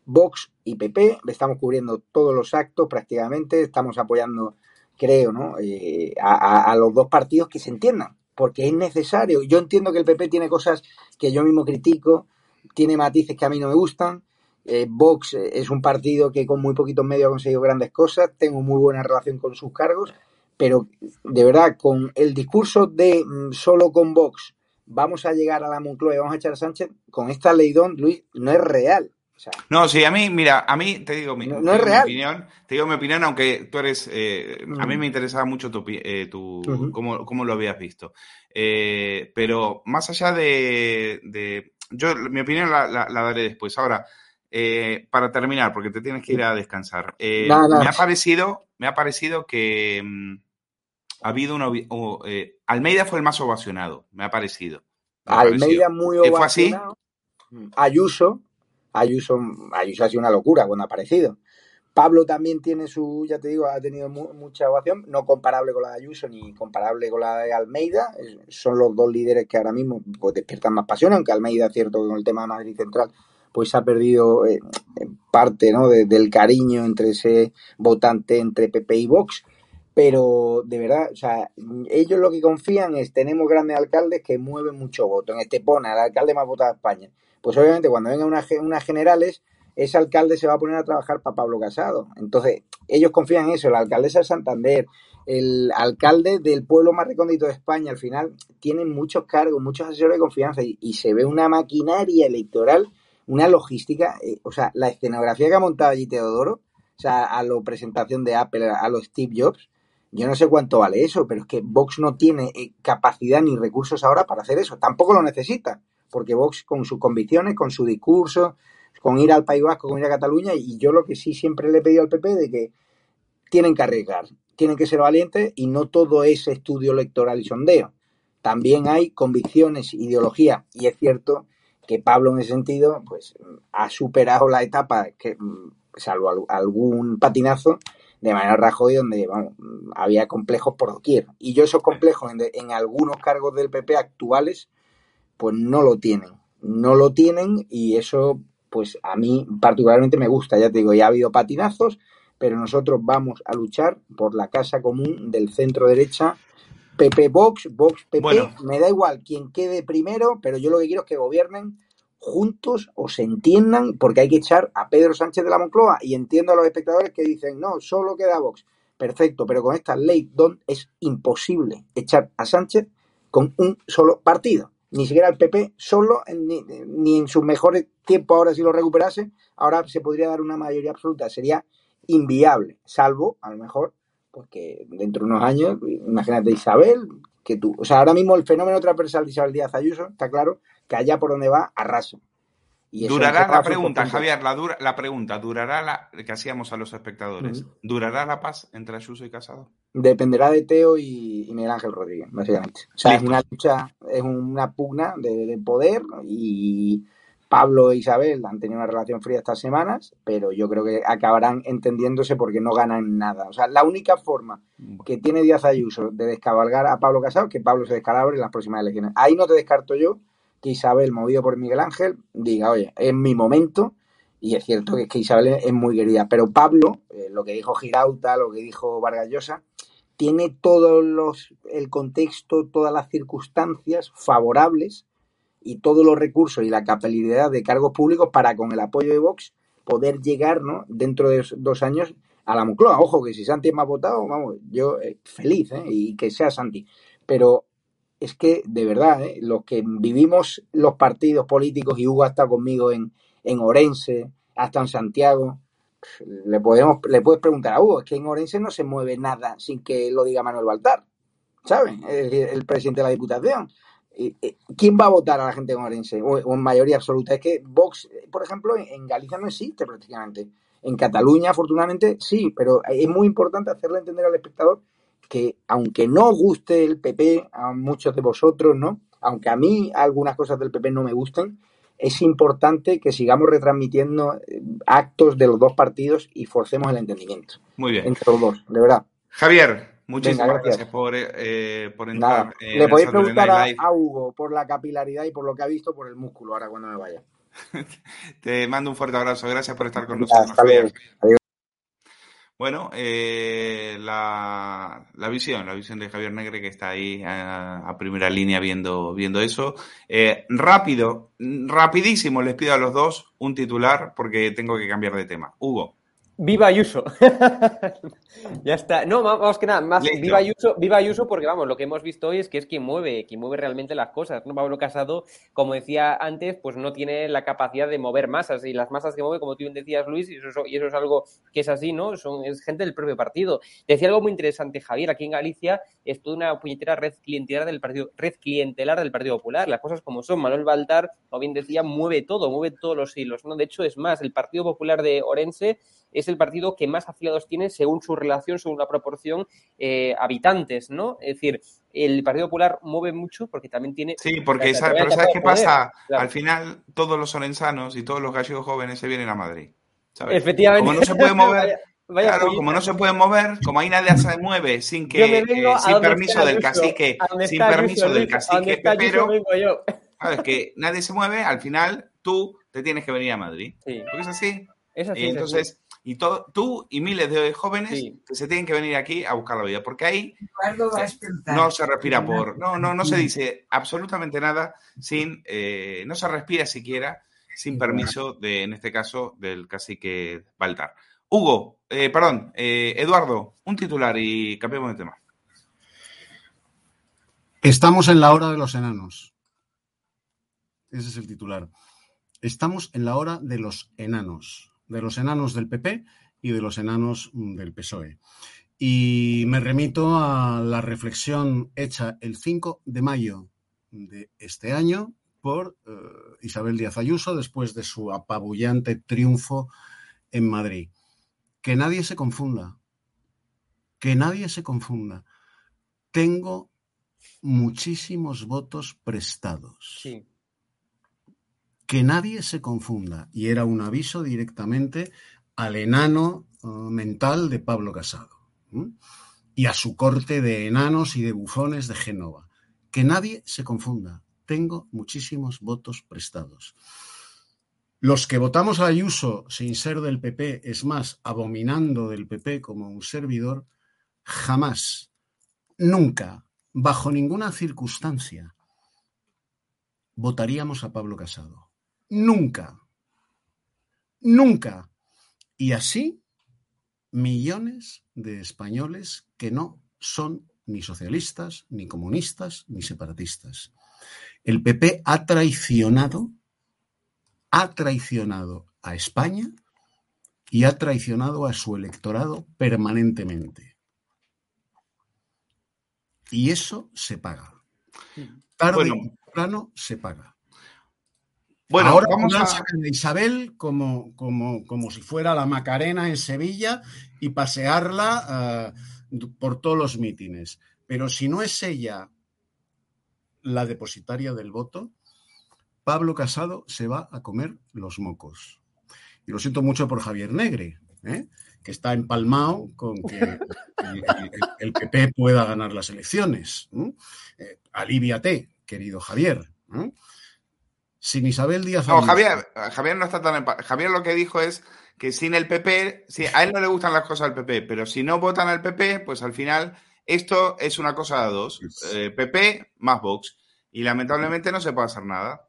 Vox y PP. Estamos cubriendo todos los actos prácticamente. Estamos apoyando, creo, ¿no? Eh, a, los dos partidos que se entiendan, porque es necesario. Yo entiendo que el PP tiene cosas que yo mismo critico, tiene matices que a mí no me gustan. Eh, Vox es un partido que con muy poquitos medios ha conseguido grandes cosas. Tengo muy buena relación con sus cargos pero de verdad, con el discurso de mm, solo con Vox vamos a llegar a la Moncloa y vamos a echar a Sánchez, con esta ley don, Luis, no es real. O sea, no, sí, a mí, mira, a mí te digo mi, no, no es real. mi opinión, te digo mi opinión, aunque tú eres, eh, uh -huh. a mí me interesaba mucho tu, eh, tu uh -huh. cómo, cómo, lo habías visto. Eh, pero más allá de, de, yo mi opinión la, la, la daré después. Ahora, eh, para terminar, porque te tienes que ir a descansar, me ha parecido, me ha parecido que mm, ha habido una. Oh, eh, Almeida fue el más ovacionado, me ha parecido. Me ha Almeida parecido. muy ovacionado. ¿Fue así? Ayuso, Ayuso, Ayuso ha sido una locura cuando ha aparecido. Pablo también tiene su, ya te digo, ha tenido mu mucha ovación, no comparable con la de Ayuso ni comparable con la de Almeida. Son los dos líderes que ahora mismo pues, despiertan más pasión, aunque Almeida, cierto, con el tema de Madrid Central, pues ha perdido eh, parte ¿no? de, del cariño entre ese votante entre PP y Vox pero de verdad, o sea, ellos lo que confían es, tenemos grandes alcaldes que mueven mucho voto. En Estepona, el alcalde más votado de España. Pues obviamente cuando vengan unas, generales, ese alcalde se va a poner a trabajar para Pablo Casado. Entonces, ellos confían en eso. La alcaldesa de Santander, el alcalde del pueblo más recóndito de España, al final, tienen muchos cargos, muchos asesores de confianza y, y se ve una maquinaria electoral, una logística, eh, o sea, la escenografía que ha montado allí Teodoro, o sea, a la presentación de Apple, a los Steve Jobs, yo no sé cuánto vale eso, pero es que Vox no tiene eh, capacidad ni recursos ahora para hacer eso. Tampoco lo necesita, porque Vox con sus convicciones, con su discurso, con ir al País Vasco, con ir a Cataluña, y yo lo que sí siempre le he pedido al PP de que tienen que arriesgar, tienen que ser valientes y no todo es estudio electoral y sondeo. También hay convicciones, ideología, y es cierto que Pablo en ese sentido pues ha superado la etapa que salvo algún patinazo de manera Rajoy donde vamos, había complejos por doquier. Y yo esos complejos en, de, en, algunos cargos del PP actuales, pues no lo tienen. No lo tienen y eso, pues a mí particularmente me gusta. Ya te digo, ya ha habido patinazos, pero nosotros vamos a luchar por la casa común del centro derecha. PP Vox, Vox PP, bueno. me da igual quien quede primero, pero yo lo que quiero es que gobiernen juntos o se entiendan, porque hay que echar a Pedro Sánchez de la Moncloa. Y entiendo a los espectadores que dicen, no, solo queda Vox. Perfecto, pero con esta ley don es imposible echar a Sánchez con un solo partido. Ni siquiera el PP solo, ni, ni en sus mejores tiempos, ahora si lo recuperase, ahora se podría dar una mayoría absoluta. Sería inviable, salvo, a lo mejor, porque dentro de unos años, imagínate Isabel, que tú, o sea, ahora mismo el fenómeno transversal de Isabel Díaz Ayuso, está claro, que allá por donde va, arrasa. Y durará la pregunta, Javier, la, dura, la pregunta, ¿durará la que hacíamos a los espectadores? Uh -huh. ¿Durará la paz entre Ayuso y Casado? Dependerá de Teo y, y Miguel Ángel Rodríguez, básicamente. O sea, Listo. es una lucha, es una pugna de, de, poder y Pablo e Isabel han tenido una relación fría estas semanas, pero yo creo que acabarán entendiéndose porque no ganan nada. O sea, la única forma que tiene Díaz Ayuso de descabalgar a Pablo Casado es que Pablo se descalabre en las próximas elecciones. Ahí no te descarto yo que Isabel, movido por Miguel Ángel, diga, oye, es mi momento y es cierto que, es que Isabel es muy querida, pero Pablo, eh, lo que dijo Girauta, lo que dijo Vargas Llosa, tiene todos los, el contexto, todas las circunstancias favorables y todos los recursos y la capacidad de cargos públicos para con el apoyo de Vox poder llegar ¿no? dentro de dos años a la Moncloa. Ojo, que si Santi me ha votado, vamos, yo eh, feliz, ¿eh? y que sea Santi. Pero es que, de verdad, ¿eh? los que vivimos los partidos políticos, y Hugo ha estado conmigo en, en Orense, hasta en Santiago, le podemos le puedes preguntar a Hugo, es que en Orense no se mueve nada sin que lo diga Manuel Baltar, ¿sabes? El, presidente de la Diputación. ¿Quién va a votar a la gente en Orense? O, en mayoría absoluta. Es que Vox, por ejemplo, en Galicia no existe prácticamente. En Cataluña, afortunadamente, sí, pero es muy importante hacerle entender al espectador que aunque no guste el PP a muchos de vosotros, ¿no? Aunque a mí algunas cosas del PP no me gusten, es importante que sigamos retransmitiendo eh, actos de los dos partidos y forcemos el entendimiento. Muy bien. Entre los dos, de verdad. Javier, muchísimas gracias. por, eh, por entrar. Le podéis preguntar a, Hugo por la capilaridad y por lo que ha visto por el músculo ahora cuando me vaya. Te mando un fuerte abrazo. Gracias por estar con nosotros. Javier. Bueno, eh, la, la, visión, la visión de Javier Negre que está ahí a, primera línea viendo, viendo eso. Eh, rápido, rapidísimo, les pido a los dos un titular porque tengo que cambiar de tema. Hugo. Viva Ayuso. ya está. No, vamos que nada, más viva Ayuso, viva Ayuso porque vamos, lo que hemos visto hoy es que es quien mueve, quien mueve realmente las cosas. ¿no? Pablo Casado, como decía antes, pues no tiene la capacidad de mover masas y las masas que mueve, como tú bien decías, Luis, y eso, y eso es algo que es así, ¿no? Son, es gente del propio partido. Decía algo muy interesante, Javier, aquí en Galicia es toda una puñetera red clientelar del partido, red clientelar del Partido Popular. Las cosas como son. Manuel Baltar, como bien decía, mueve todo, mueve todos los hilos, ¿no? De hecho, es más, el Partido Popular de Orense es el partido que más afiliados tiene según su relación, según la proporción eh, habitantes, ¿no? Es decir, el Partido Popular mueve mucho porque también tiene... Sí, porque pero ¿sabes qué pasa? Al final todos los solensanos y todos los gallegos jóvenes se vienen a Madrid. Efectivamente. Como no se puede mover... claro, como no se puede mover, como ahí nadie se mueve sin que eh, sin permiso del cacique, sin permiso del cacique pero sabes que nadie se mueve, al final tú te tienes que venir a Madrid. Sí. Porque es así. Es así y entonces, y todo, tú y miles de jóvenes que se tienen que venir aquí a buscar la vida, porque ahí no se respira por, no, no, no se dice absolutamente nada sin, eh, no se respira siquiera sin permiso de, en este caso, del cacique Baltar. Hugo, eh, perdón, eh, Eduardo, un titular y cambiemos de tema. Estamos en la hora de los enanos. Ese es el titular. Estamos en la hora de los enanos de los enanos del PP y de los enanos mm, del PSOE. Y me remito a la reflexión hecha el 5 de mayo de este año por eh, Isabel Díaz Ayuso después de su apabullante triunfo en Madrid. Que nadie se confunda, que nadie se confunda. Tengo muchísimos votos prestados. Sí que nadie se confunda. Y era un aviso directamente al enano uh, mental de Pablo Casado y a su corte de enanos y de bufones de Génova. Que nadie se confunda. Tengo muchísimos votos prestados. Los que votamos a Ayuso sin ser del PP, es más, abominando del PP como un servidor, jamás, nunca, bajo ninguna circunstancia, votaríamos a Pablo Casado. Nunca. Nunca. Y así millones de españoles que no son ni socialistas, ni comunistas, ni separatistas. El PP ha traicionado, ha traicionado a España y ha traicionado a su electorado permanentemente. Y eso se paga. Tarde o temprano se paga. Bueno, ahora vamos a sacar a Isabel como, como, como, si fuera la Macarena en Sevilla y pasearla uh, por todos los mítines. Pero si no es ella la depositaria del voto, Pablo Casado se va a comer los mocos. Y lo siento mucho por Javier Negre, ¿eh? que está empalmado con que el, el, PP pueda ganar las elecciones. ¿eh? aliviate, querido Javier. Sin Isabel Díaz No, Javier, Javier no está tan... Javier lo que dijo es que sin el PP, si a él no le gustan las cosas del PP, pero si no votan al PP, pues al final esto es una cosa de dos. PP eh, más Vox. Y lamentablemente no se puede hacer nada.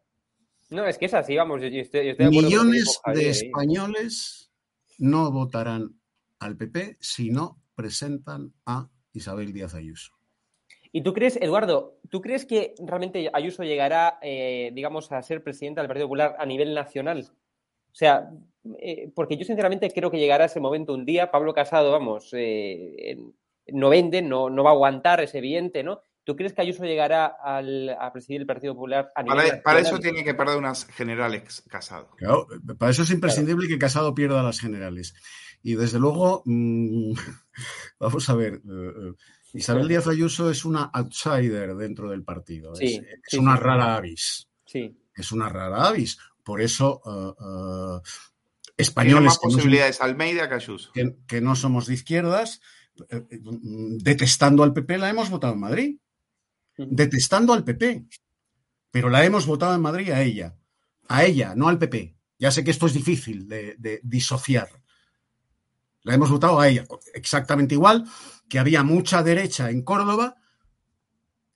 No, es que es así, vamos. Millones de españoles no votarán al PP si no presentan a Isabel Díaz Ayuso. ¿Y tú crees, Eduardo, tú crees que realmente Ayuso llegará, eh, digamos, a ser presidenta del Partido Popular a nivel nacional? O sea, eh, porque yo sinceramente creo que llegará ese momento un día. Pablo Casado, vamos, eh, no vende, no, no va a aguantar, es evidente, ¿no? ¿Tú crees que Ayuso llegará al, a presidir el Partido Popular a nivel para, para, eso tiene que perder unas generales Casado. Claro, para eso es imprescindible que Casado pierda las generales. Y desde luego, mmm, vamos a ver, Isabel Díaz Ayuso es una outsider dentro del partido. es, una rara avis. Sí. Es una rara avis. Por eso, uh, uh, españoles. más posibilidades Almeida que Ayuso. Que, no somos de izquierdas, eh, eh, detestando al PP, la hemos votado en Madrid. Detestando al PP. Pero la hemos votado en Madrid a ella. A ella, no al PP. Ya sé que esto es difícil de, de disociar. La hemos votado a ella. Exactamente igual que había mucha derecha en Córdoba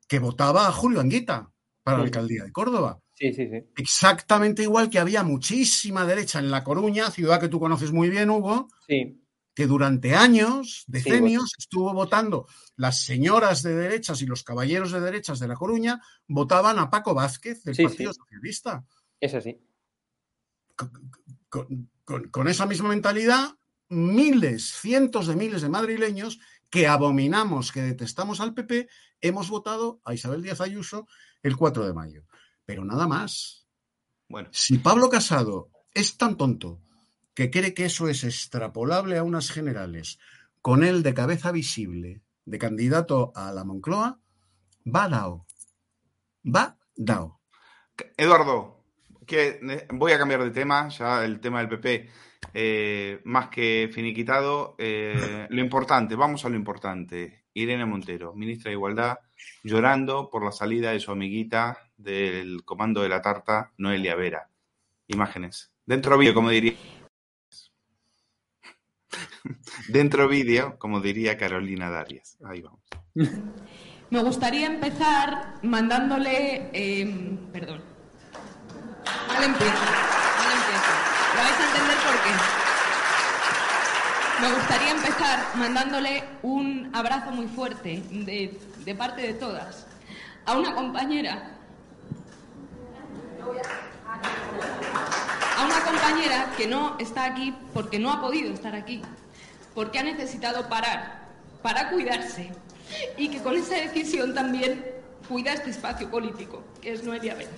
que votaba a Julio Anguita para la alcaldía de Córdoba. Sí, sí, sí. Exactamente igual que había muchísima derecha en La Coruña, ciudad que tú conoces muy bien, Hugo, sí. que durante años, decenios, estuvo votando las señoras de derechas y los caballeros de derechas de La Coruña, votaban a Paco Vázquez del Partido Socialista. Es así. con esa misma mentalidad, miles, cientos de miles de madrileños que abominamos, que detestamos al PP, hemos votado a Isabel Díaz Ayuso el 4 de mayo. Pero nada más. Bueno. Si Pablo Casado es tan tonto que cree que eso es extrapolable a unas generales, con él de cabeza visible, de candidato a la Moncloa, va dao. Va dao. Eduardo, que eh, voy a cambiar de tema, ya el tema del PP eh, más que finiquitado. Eh, lo importante, vamos a lo importante. Irene Montero, ministra de Igualdad, llorando por la salida de su amiguita del comando de la tarta, Noelia Vera. Imágenes. Dentro vídeo, como diría. Dentro vídeo, como diría Carolina Darias. Ahí vamos. Me gustaría empezar mandándole. Eh, perdón. Mal empiezo. Lo vais a entender por qué. Me gustaría empezar mandándole un abrazo muy fuerte de, de parte de todas a una compañera. A una compañera que no está aquí porque no ha podido estar aquí, porque ha necesitado parar para cuidarse y que con esa decisión también cuida este espacio político, que es Noelia Vélez.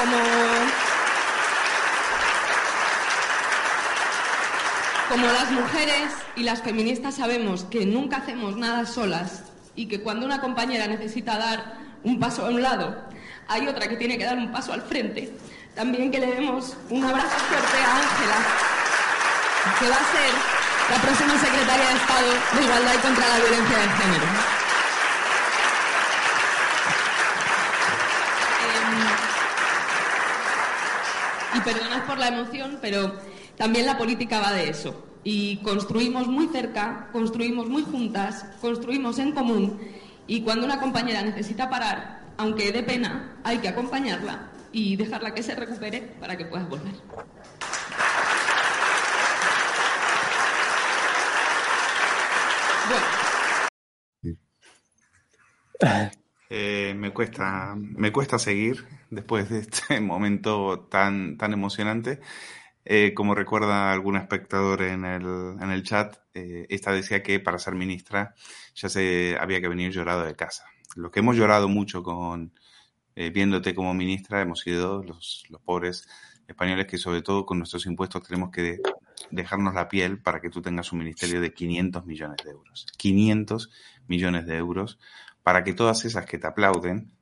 Como, como las mujeres y las feministas sabemos que nunca hacemos nada solas y que cuando una compañera necesita dar un paso a un lado, hay otra que tiene que dar un paso al frente. También que le demos un abrazo fuerte a Ángela, que va a ser la próxima secretaria de Estado de Igualdad y contra la Violencia de Género. Y perdonad por la emoción, pero también la política va de eso. Y construimos muy cerca, construimos muy juntas, construimos en común. Y cuando una compañera necesita parar, aunque dé pena, hay que acompañarla y dejarla que se recupere para que pueda volver. Bueno. Eh, me, cuesta, me cuesta seguir después de este momento tan, tan emocionante. Eh, como recuerda algún espectador en el, en el chat, eh, esta decía que para ser ministra ya se había que venir llorado de casa. Lo que hemos llorado mucho con viéndote como ministra hemos sido los, los pobres españoles que sobre todo con nuestros impuestos tenemos que dejarnos la piel para que tú tengas un ministerio de 500 millones de euros. 500 millones de euros para que todas esas que te aplauden,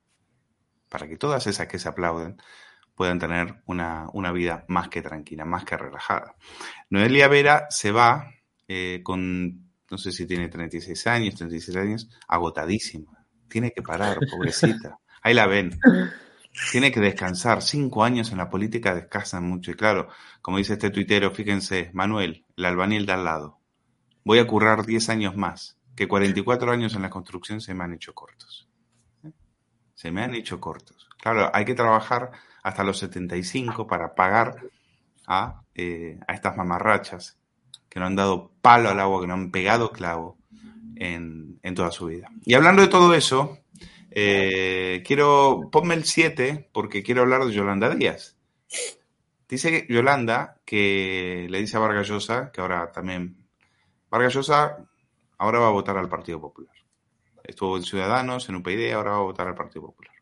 para que todas esas que se aplauden, puedan tener una, una vida más que tranquila, más que relajada. Noelia Vera se va eh, con, no sé si tiene 36 años, 36 años, agotadísima. Tiene que parar, pobrecita. Ahí la ven. Tiene que descansar. Cinco años en la política descansan mucho. Y claro, como dice este tuitero, fíjense, Manuel, el albañil de al lado. Voy a currar 10 años más, que 44 años en la construcción se me han hecho cortos. Se me han hecho cortos. Claro, hay que trabajar hasta los 75 para pagar a, eh, a estas mamarrachas que no han dado palo al agua, que no han pegado clavo en, en toda su vida. Y hablando de todo eso, eh, quiero, ponme el 7 porque quiero hablar de Yolanda Díaz. Dice Yolanda que le dice a Vargas Llosa, que ahora también, Vargas Llosa ahora va a votar al Partido Popular. Estuvo en Ciudadanos, en UPyD, ahora va a votar al Partido Popular.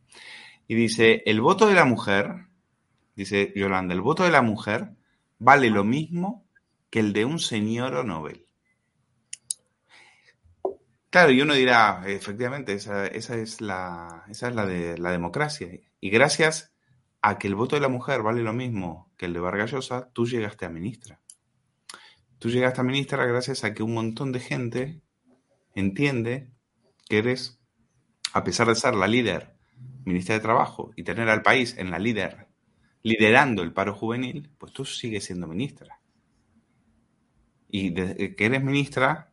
Y dice, el voto de la mujer, dice Yolanda, el voto de la mujer vale lo mismo que el de un señor o Nobel. Claro, y uno dirá, efectivamente, esa, es, la, esa es la de la democracia. Y gracias a que el voto de la mujer vale lo mismo que el de Vargas Llosa, tú llegaste a ministra. Tú llegaste a ministra gracias a que un montón de gente entiende que eres, a pesar de ser la líder ministra de Trabajo y tener al país en la líder, liderando el paro juvenil, pues tú sigues siendo ministra. Y desde que eres ministra,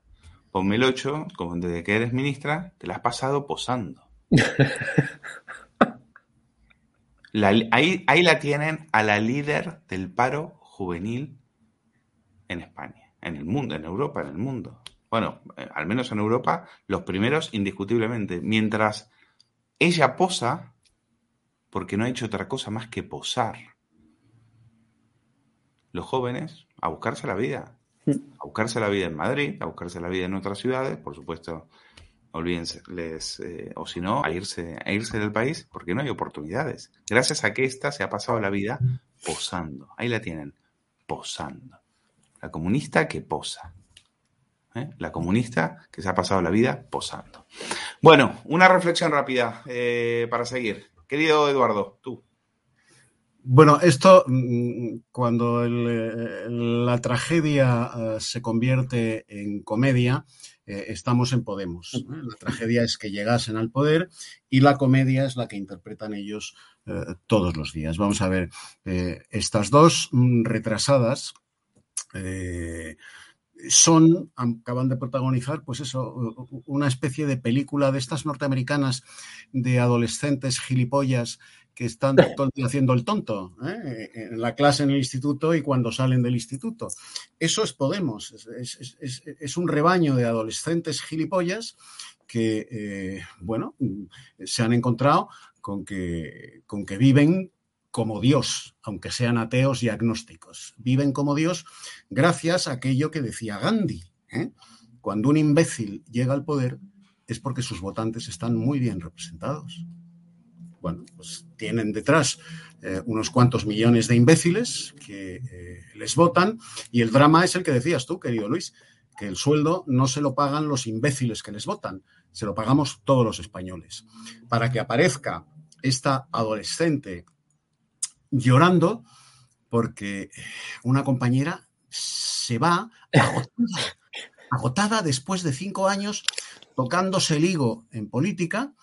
ponme el 8, como desde que eres ministra, te la has pasado posando. La, ahí, ahí la tienen a la líder del paro juvenil en España, en el mundo, en Europa, en el mundo. Bueno, eh, al menos en Europa, los primeros indiscutiblemente. Mientras ella posa, porque no ha hecho otra cosa más que posar. Los jóvenes a buscarse la vida, a buscarse la vida en Madrid, a buscarse la vida en otras ciudades, por supuesto, olvídense, les, eh, o si no, a irse, a irse del país, porque no hay oportunidades. Gracias a que ésta se ha pasado la vida posando. Ahí la tienen, posando. La comunista que posa. ¿Eh? La comunista que se ha pasado la vida posando. Bueno, una reflexión rápida eh, para seguir. Querido Eduardo, tú. Bueno, esto, mm, cuando el, la tragedia uh, se convierte en comedia, eh, estamos en Podemos. ¿eh? La tragedia es que llegasen al poder y la comedia es la que interpretan ellos eh, todos los días. Vamos a ver, estas dos mm, retrasadas son, acaban de protagonizar, pues eso, una especie de película de estas norteamericanas de adolescentes gilipollas que están todo el día haciendo el tonto ¿eh? en la clase en el instituto y cuando salen del instituto. Eso es Podemos, es, es, es, es un rebaño de adolescentes gilipollas que, eh, bueno, se han encontrado con que, con que viven como Dios, aunque sean ateos y agnósticos. Viven como Dios gracias a aquello que decía Gandhi. ¿eh? Cuando un imbécil llega al poder es porque sus votantes están muy bien representados bueno, pues tienen detrás eh, unos cuantos millones de imbéciles que eh, les votan y el drama es el que decías tú, querido Luis, que el sueldo no se lo pagan los imbéciles que les votan, se lo pagamos todos los españoles. Para que aparezca esta adolescente llorando porque una compañera se va agotada, agotada después de cinco años tocándose el higo en política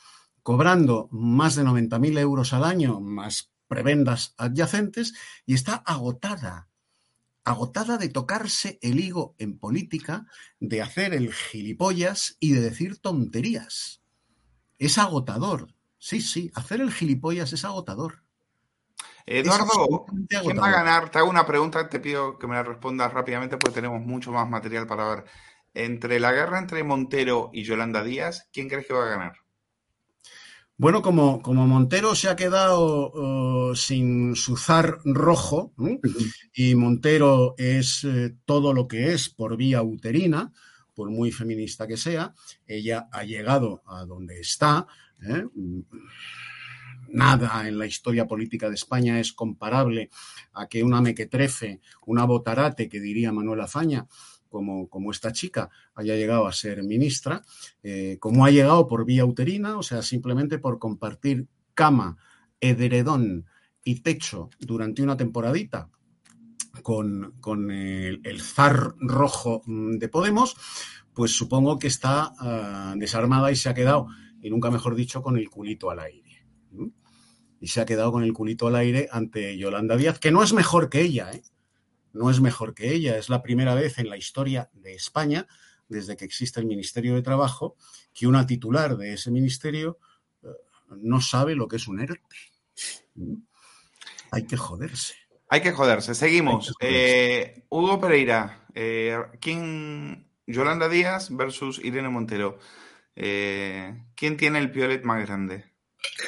cobrando más de 90.000 euros al año, más prebendas adyacentes, y está agotada, agotada de tocarse el higo en política, de hacer el gilipollas y de decir tonterías. Es agotador. Sí, sí, hacer el gilipollas es agotador. Eduardo, ¿quién va a ganar? Te hago una pregunta, te pido que me la respondas rápidamente porque tenemos mucho más material para ver. Entre la guerra entre Montero y Yolanda Díaz, ¿quién crees que va a ganar? Bueno, como, como, Montero se ha quedado uh, sin su zar rojo, y Montero es eh, todo lo que es por vía uterina, por muy feminista que sea, ella ha llegado a donde está. ¿eh? Nada en la historia política de España es comparable a que una mequetrefe, una botarate, que diría Manuel Azaña, como, como esta chica haya llegado a ser ministra, eh, como ha llegado por vía uterina, o sea, simplemente por compartir cama, edredón y techo durante una temporadita con, con el, zar rojo mm, de Podemos, pues supongo que está uh, desarmada y se ha quedado, y nunca mejor dicho, con el culito al aire. Y se ha quedado con el culito al aire ante Yolanda Díaz, que no es mejor que ella, ¿eh? no es mejor que ella. Es la primera vez en la historia de España, desde que existe el Ministerio de Trabajo, que una titular de ese ministerio uh, no sabe lo que es un ERTE. Hay que joderse. Hay que joderse. Seguimos. Que joderse. Eh, Hugo Pereira. Eh, ¿Quién? Yolanda Díaz versus Irene Montero. Eh, ¿Quién tiene el piolet más grande?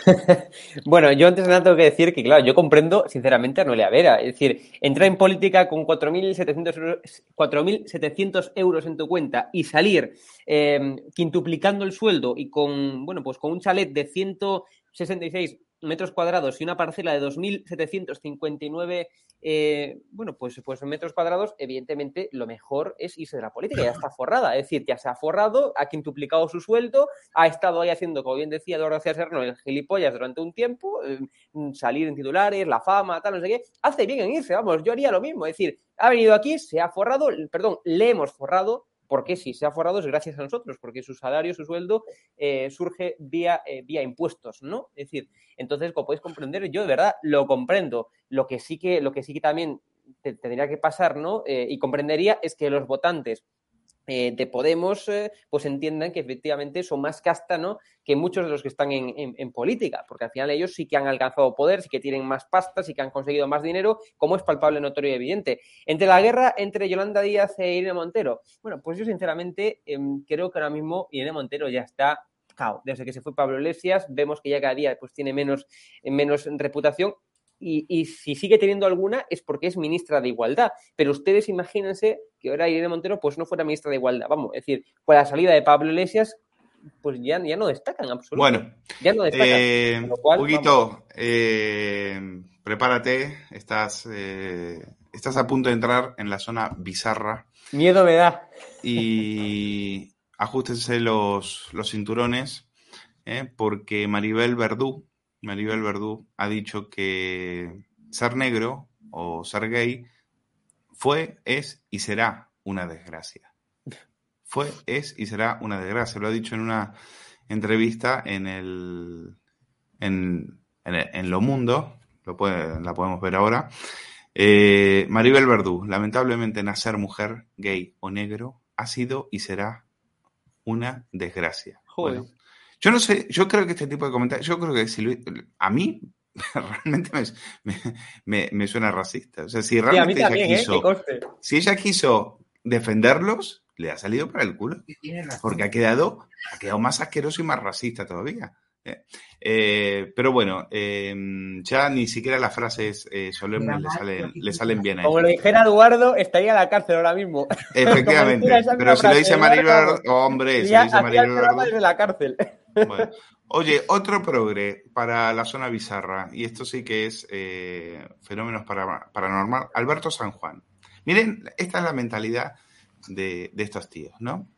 bueno, yo antes de nada tengo que decir que, claro, yo comprendo sinceramente a Noelia Vera. Es decir, entrar en política con 4.700 euros, 4.700 euros en tu cuenta y salir eh, quintuplicando el sueldo y con, bueno, pues con un chalet de 166 metros cuadrados y una parcela de 2.759 eh, bueno, pues, pues metros cuadrados, evidentemente lo mejor es irse de la política, ya está forrada, es decir, ya se ha forrado, ha quintuplicado su sueldo, ha estado ahí haciendo, como bien decía García Serrano, el gilipollas durante un tiempo, eh, salir en titulares, la fama, tal, no sé qué, hace bien en irse, vamos, yo haría lo mismo, es decir, ha venido aquí, se ha forrado, perdón, le hemos forrado, porque si se ha forrado es gracias a nosotros, porque su salario, su sueldo eh, surge vía, eh, vía impuestos, ¿no? Es decir, entonces, como podéis comprender, yo de verdad lo comprendo. Lo que sí que, lo que, sí que también te, tendría que pasar, ¿no? Eh, y comprendería es que los votantes eh, de Podemos, eh, pues entiendan que efectivamente son más casta ¿no? que muchos de los que están en, en, política, porque al final ellos sí que han alcanzado poder, sí que tienen más pasta, sí que han conseguido más dinero, como es palpable, notorio y evidente. Entre la guerra entre Yolanda Díaz e Irene Montero, bueno, pues yo sinceramente eh, creo que ahora mismo Irene Montero ya está. Desde que se fue Pablo Iglesias, vemos que ya cada día pues, tiene menos, menos reputación y, y, si sigue teniendo alguna es porque es ministra de Igualdad. Pero ustedes imagínense que ahora Irene Montero pues no fuera ministra de Igualdad. Vamos, es decir, con la salida de Pablo Iglesias pues ya, ya no destacan absolutamente. Bueno, ya no destacan. Eh, cual, Huguito, eh, prepárate, estás, eh, estás a punto de entrar en la zona bizarra. Miedo me da. Y ajustense los, los cinturones, ¿eh? porque Maribel Verdú, Maribel Verdú ha dicho que ser negro o ser gay fue, es y será una desgracia. Fue, es y será una desgracia. Lo ha dicho en una entrevista en el en, en, en Lo Mundo, lo puede, la podemos ver ahora. Eh, Maribel Verdú, lamentablemente nacer mujer, gay o negro ha sido y será una desgracia. Joder. Bueno, yo no sé, yo creo que este tipo de comentarios, yo creo que si lo, a mí realmente me, me, me, suena racista. O sea, si realmente sí, también, ella quiso, ¿eh? si ella quiso defenderlos, le ha salido para el culo. Porque ha quedado, ha quedado más asqueroso y más racista todavía. Eh, eh, pero bueno, eh, ya ni siquiera las frases eh, solemnes le salen, le salen bien a Como lo dijera Eduardo, estaría en la cárcel ahora mismo. Efectivamente, pero si lo dice Maribel, hombre, si lo dice Maribel de la cárcel. Bueno. Oye, otro progre para la zona bizarra, y esto sí que es eh, fenómenos para, paranormal. Alberto San Juan. Miren, esta es la mentalidad de, de, estos tíos, ¿no?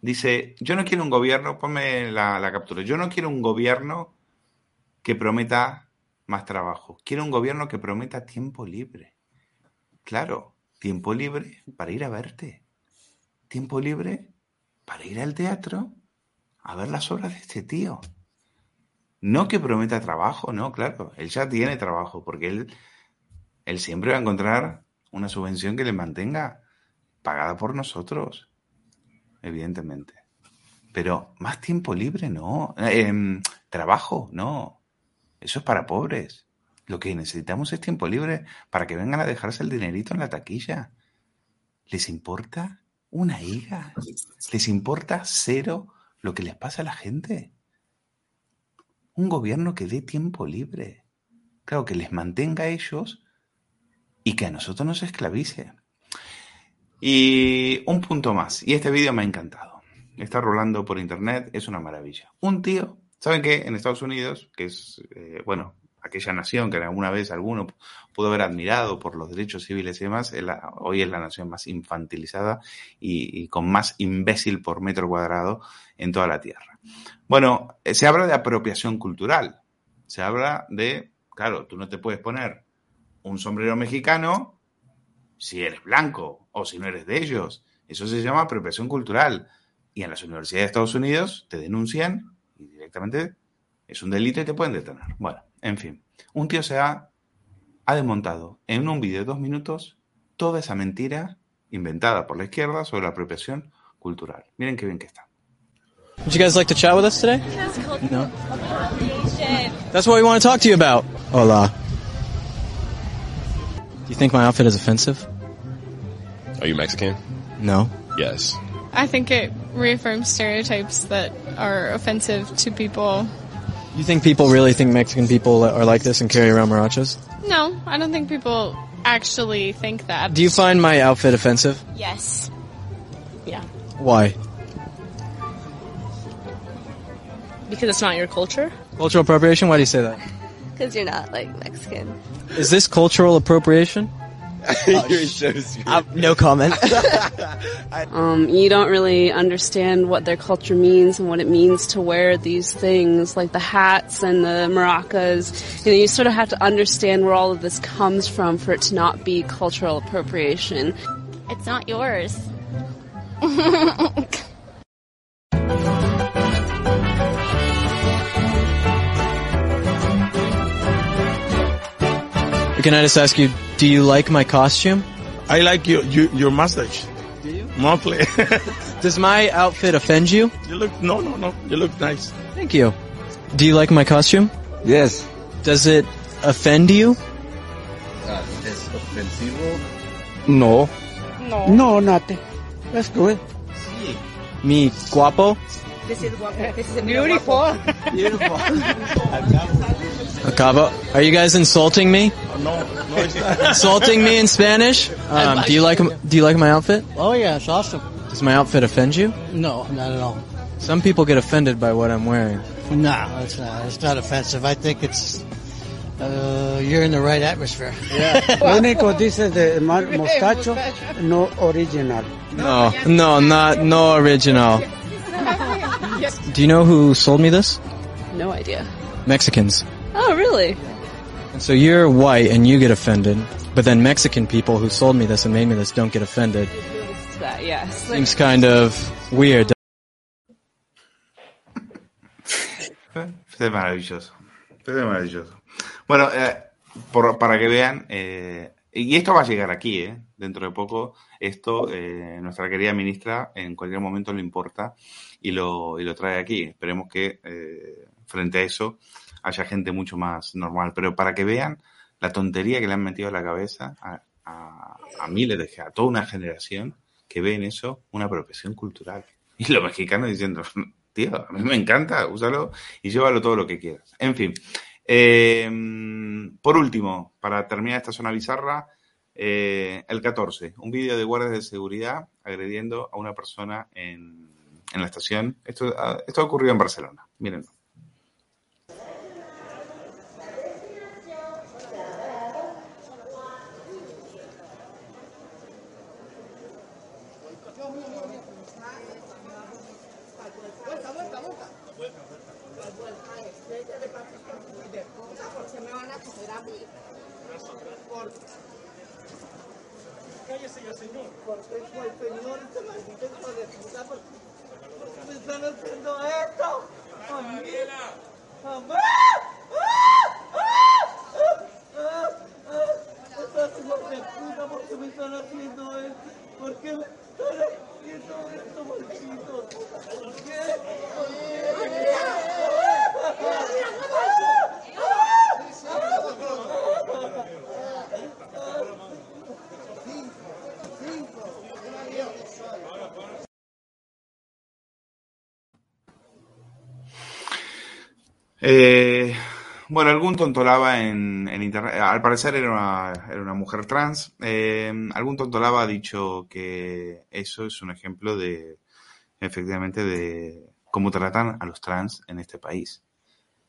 Dice, yo no quiero un gobierno, ponme la, la captura, yo no quiero un gobierno que prometa más trabajo, quiero un gobierno que prometa tiempo libre. Claro, tiempo libre para ir a verte, tiempo libre para ir al teatro a ver las obras de este tío. No que prometa trabajo, no, claro, él ya tiene trabajo, porque él, él siempre va a encontrar una subvención que le mantenga pagada por nosotros, evidentemente. Pero más tiempo libre, no. Eh, trabajo, no. Eso es para pobres. Lo que necesitamos es tiempo libre para que vengan a dejarse el dinerito en la taquilla. ¿Les importa una higa? ¿Les importa cero lo que les pasa a la gente. Un gobierno que dé tiempo libre. Claro, que les mantenga a ellos y que a nosotros nos esclavice. Y un punto más, y este vídeo me ha encantado. Está rolando por internet, es una maravilla. Un tío, ¿saben qué? En Estados Unidos, que es, eh, bueno, aquella nación que alguna vez alguno pudo haber admirado por los derechos civiles y demás, hoy es la nación más infantilizada y, y, con más imbécil por metro cuadrado en toda la Tierra. Bueno, se habla de apropiación cultural, se habla de claro, tú no te puedes poner un sombrero mexicano si eres blanco o si no eres de ellos. Eso se llama apropiación cultural. Y en las universidades de Estados Unidos te denuncian y directamente es un delito y te pueden detener. Bueno, en fin. Un tío se ha, ha desmontado en un vídeo de dos minutos toda esa mentira inventada por la izquierda sobre la apropiación cultural. Miren qué bien que está. Would you guys like to chat with us today? No. That's what we want to talk to you about. Hola. Do you think my outfit is offensive? Are you Mexican? No. Yes. I think it reaffirms stereotypes that are offensive to people. You think people really think Mexican people are like this and carry around marachas? No, I don't think people actually think that. Do you find my outfit offensive? Yes. Yeah. Why? Because it's not your culture? Cultural appropriation? Why do you say that? Because you're not, like, Mexican. Is this cultural appropriation? You're so sweet. Uh, no comment. Um, you don't really understand what their culture means and what it means to wear these things, like the hats and the maracas. You know, you sort of have to understand where all of this comes from for it to not be cultural appropriation. It's not yours. Can I just ask you, do you like my costume? I like your your, your mustache. Do you? Monthly. Does my outfit offend you? you look no no no. You look nice. Thank you. Do you like my costume? Yes. Does it offend you? Uh, es ofensivo. No. No. No, nothing. That's good. Me guapo? This is what, this is Beautiful. Beautiful. Acabo. Are you guys insulting me? No, no, it's not. Insulting me in Spanish? Um, do you like do you like my outfit? Oh yeah, it's awesome. Does my outfit offend you? No, not at all. Some people get offended by what I'm wearing. No, it's not. It's not offensive. I think it's uh, you're in the right atmosphere. Lo único dice de mostacho, no original. No, no, not no original. Do you know who sold me this? No idea. Mexicans. Oh, really? So you're white and you get offended, but then Mexican people who sold me this and made me this don't get offended. That, yes. Seems kind of weird. Es maravilloso. Es maravilloso. Bueno, eh, por- para que vean, eh, y esto va a llegar aquí, eh, dentro de poco, esto eh, nuestra querida ministra en cualquier momento lo importa y lo, y lo trae aquí. Esperemos que eh, frente a eso haya gente mucho más normal. Pero para que vean la tontería que le han metido a la cabeza a, a- a miles de a toda una generación que ve en eso una apropiación cultural. Y los mexicanos diciendo, tío, a mí me encanta, úsalo y llévalo todo lo que quieras. En fin. Eh, por último, para terminar esta zona bizarra, eh, el 14, un vídeo de guardias de seguridad agrediendo a una persona en, en la estación. Esto, ah, esto ha ocurrido en Barcelona. Mírenlo. Señor. Porque es el señor, este maldito hijo de puta. ¿Por qué me están haciendo esto? Gabriela. ¡Mamá! Estas hijos de puta, ¿por qué me están haciendo esto? ¿Por qué me están haciendo esto, malditos? ¿Por qué? ¿Por Eh, bueno, algún tontolaba en, en internet, al parecer era una, mujer trans, eh, algún tontolaba ha dicho que eso es un ejemplo de, efectivamente, de cómo tratan a los trans en este país.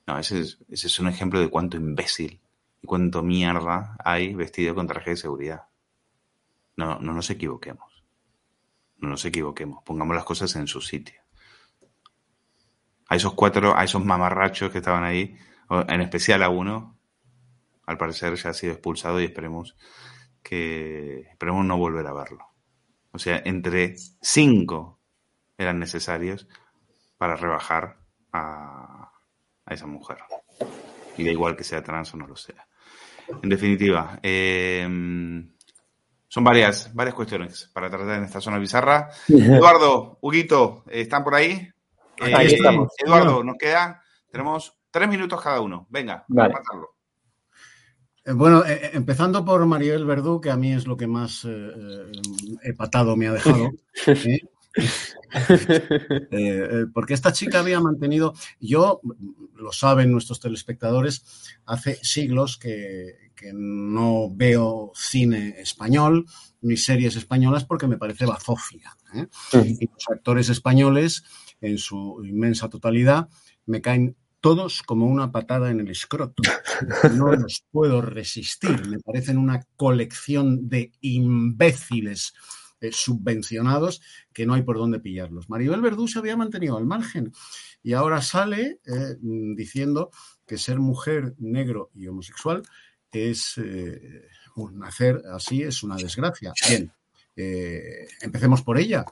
No, ese es, ese es un ejemplo de cuánto imbécil y cuánto mierda hay vestido con traje de seguridad. No, no nos equivoquemos. No nos equivoquemos. Pongamos las cosas en su sitio a esos cuatro, a esos mamarrachos que estaban ahí, en especial a uno, al parecer ya ha sido expulsado y esperemos que esperemos no volver a verlo. O sea, entre cinco eran necesarios para rebajar a, a esa mujer. Y da igual que sea trans o no lo sea. En definitiva, eh, son varias, varias cuestiones para tratar en esta zona bizarra. Eduardo, Huguito, ¿están por ahí? Eh, Ahí estamos. Eduardo, nos queda, tenemos tres minutos cada uno. Venga, Vale. vamos a matarlo. Eh, Bueno, eh, empezando por Maribel Verdú, que a mí es lo que más eh, eh, hepatado me ha dejado. ¿eh? Eh, eh, porque esta chica había mantenido, yo, lo saben nuestros telespectadores, hace siglos que, que no veo cine español ni series españolas porque me parece bazofia. ¿eh? Y los actores españoles, en su inmensa totalidad, me caen todos como una patada en el escroto. No los puedo resistir. Me parecen una colección de imbéciles eh, subvencionados que no hay por dónde pillarlos. Maribel Verdú se había mantenido al margen y ahora sale eh, mm, diciendo que ser mujer, negro y homosexual es eh, un nacer así es una desgracia. Bien, empecemos por ella.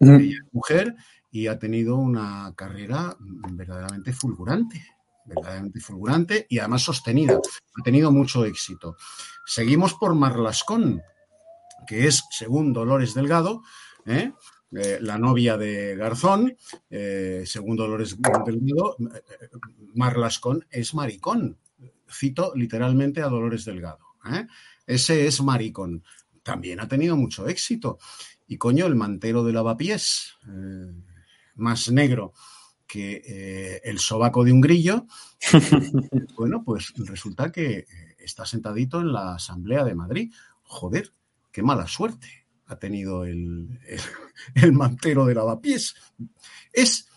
Ella es mujer y ha tenido una carrera verdaderamente fulgurante, verdaderamente fulgurante y además sostenida. Ha tenido mucho éxito. Seguimos por Marlascón, que es, según Dolores Delgado, ¿eh? Eh, la novia de Garzón, eh, según Dolores Delgado, eh, Marlascón es maricón. Cito literalmente a Dolores Delgado. Ese es maricón. También ha tenido mucho éxito. Y coño, el mantero de lavapiés, más negro que eh, el sobaco de un grillo, bueno, pues resulta que eh, está sentadito en la Asamblea de Madrid. Joder, qué mala suerte ha tenido el, el, el mantero de lavapiés. Es,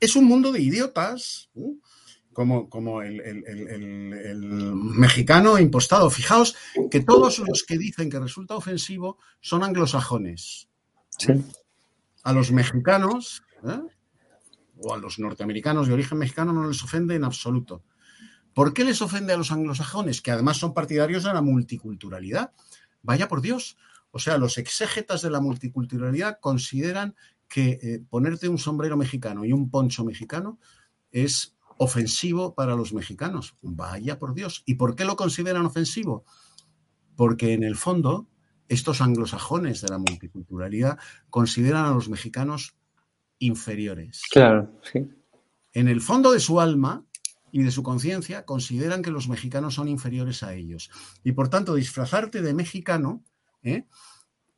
es un mundo de idiotas, ¿no? como, como el, el- mexicano impostado. Fijaos que todos los que dicen que resulta ofensivo son anglosajones. A los mexicanos ¿eh? o a los norteamericanos de origen mexicano no les ofende en absoluto. ¿Por qué les ofende a los anglosajones, que además son partidarios de la multiculturalidad? Vaya por Dios. O sea, los exégetas de la multiculturalidad consideran que eh, ponerte un sombrero mexicano y un poncho mexicano es ofensivo para los mexicanos. Vaya por Dios. ¿Y por qué lo consideran ofensivo? Porque en el fondo estos anglosajones de la multiculturalidad consideran a los mexicanos inferiores. Claro, sí. En el fondo de su alma y de su conciencia consideran que los mexicanos son inferiores a ellos. Y por tanto, disfrazarte de mexicano ¿eh?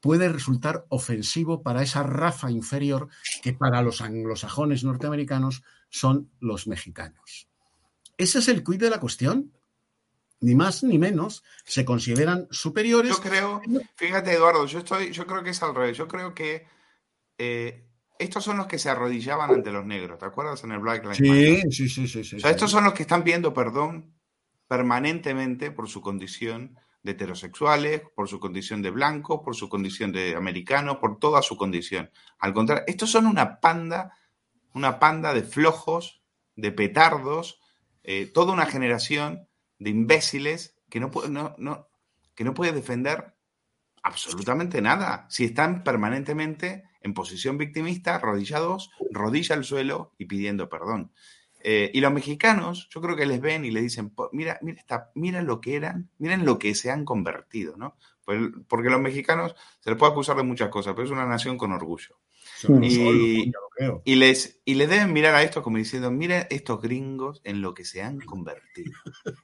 puede resultar ofensivo para esa raza inferior que para los anglosajones norteamericanos son los mexicanos. Ese es el quid de la cuestión. Ni más ni menos. Se consideran superiores. Yo creo, fíjate Eduardo, yo estoy, yo creo que es al revés. Yo creo que eh, estos son los que se arrodillaban ante los negros. ¿Te acuerdas en el Black Lives Sí, Matter? sí, sí, sí, sí, O sea, sí. estos son los que están pidiendo perdón permanentemente por su condición de heterosexuales, por su condición de blancos, por su condición de americanos, por toda su condición. Al contrario, estos son una panda, una panda de flojos, de petardos, eh, toda una generación de imbéciles que no, no, no, que no puede defender absolutamente nada. Si están permanentemente en posición victimista, arrodillados, rodilla al suelo y pidiendo perdón. Eh, y los mexicanos, yo creo que les ven y le dicen, "Po- mira, mira, esta, mira lo que eran, miren lo que se han convertido, ¿no? Pues- porque los mexicanos se les puede acusar de muchas cosas, pero es una nación con orgullo. Y, les, y les deben mirar a estos como diciendo, mira estos gringos en lo que se han convertido.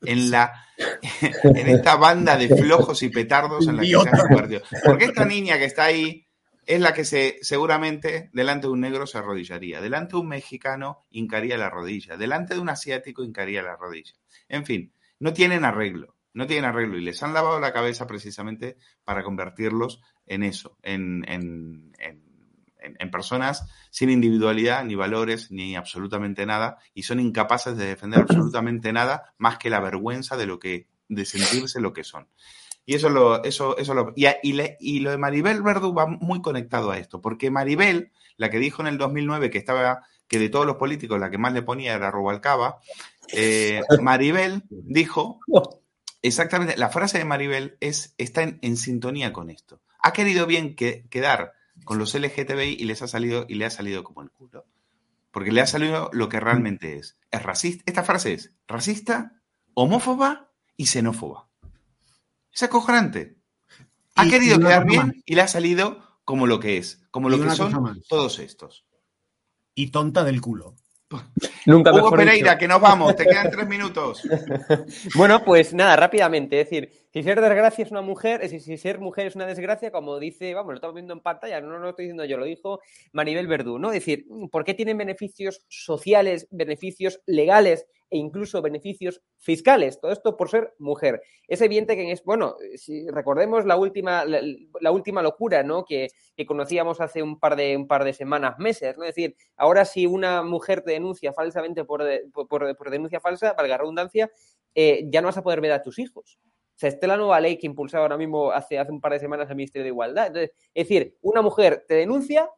En la en esta banda de flojos y petardos en la que se han convertido. Porque esta niña que está ahí es la que se seguramente delante de un negro se arrodillaría, delante de un mexicano hincaría la rodilla, delante de un asiático hincaría la rodilla. En fin, no tienen arreglo, no tienen arreglo y les han lavado la cabeza precisamente para convertirlos en eso, en, en- en- en- personas sin individualidad, ni valores, ni absolutamente nada, y son incapaces de defender absolutamente nada más que la vergüenza de lo que, de sentirse lo que son. Y eso lo, eso, eso lo, y, y le- y lo de Maribel Verdú va muy conectado a esto, porque Maribel, la que dijo en el 2009 que estaba, que de todos los políticos la que más le ponía era Rubalcaba, eh, Maribel dijo Exactamente, la frase de Maribel es, está en, en sintonía con esto. Ha querido bien que, quedar con los LGTBI y les ha salido y le ha salido como el culo. Porque le ha salido lo que realmente es. Es racista. Esta frase es racista, homófoba y xenófoba. Es acojonante. Ha Y- querido y quedar bien más. y le ha salido como lo que es, como lo que son todos estos. Y tonta del culo. Nunca Hugo mejor Pereira, dicho. que nos vamos, te quedan tres minutos. Bueno, pues nada, rápidamente. Es decir, si ser desgracia es una mujer, es decir, si ser mujer es una desgracia, como dice, vamos, lo estamos viendo en pantalla, no lo estoy diciendo yo, lo dijo Maribel Verdú, ¿no? Es decir, ¿por qué tienen beneficios sociales, beneficios legales e incluso beneficios fiscales? Todo esto por ser mujer. Es evidente que, es, bueno, si recordemos la última, la, última locura, ¿no? Que, que conocíamos hace un par, de, un par de semanas, meses, ¿no? Es decir, ahora si una mujer te denuncia falsamente por, por, por- denuncia falsa, valga redundancia, eh, ya no vas a poder ver a tus hijos. O sea, esta es la nueva ley que impulsaba ahora mismo hace, hace un par de semanas el Ministerio de Igualdad. Entonces, es decir, una mujer te denuncia,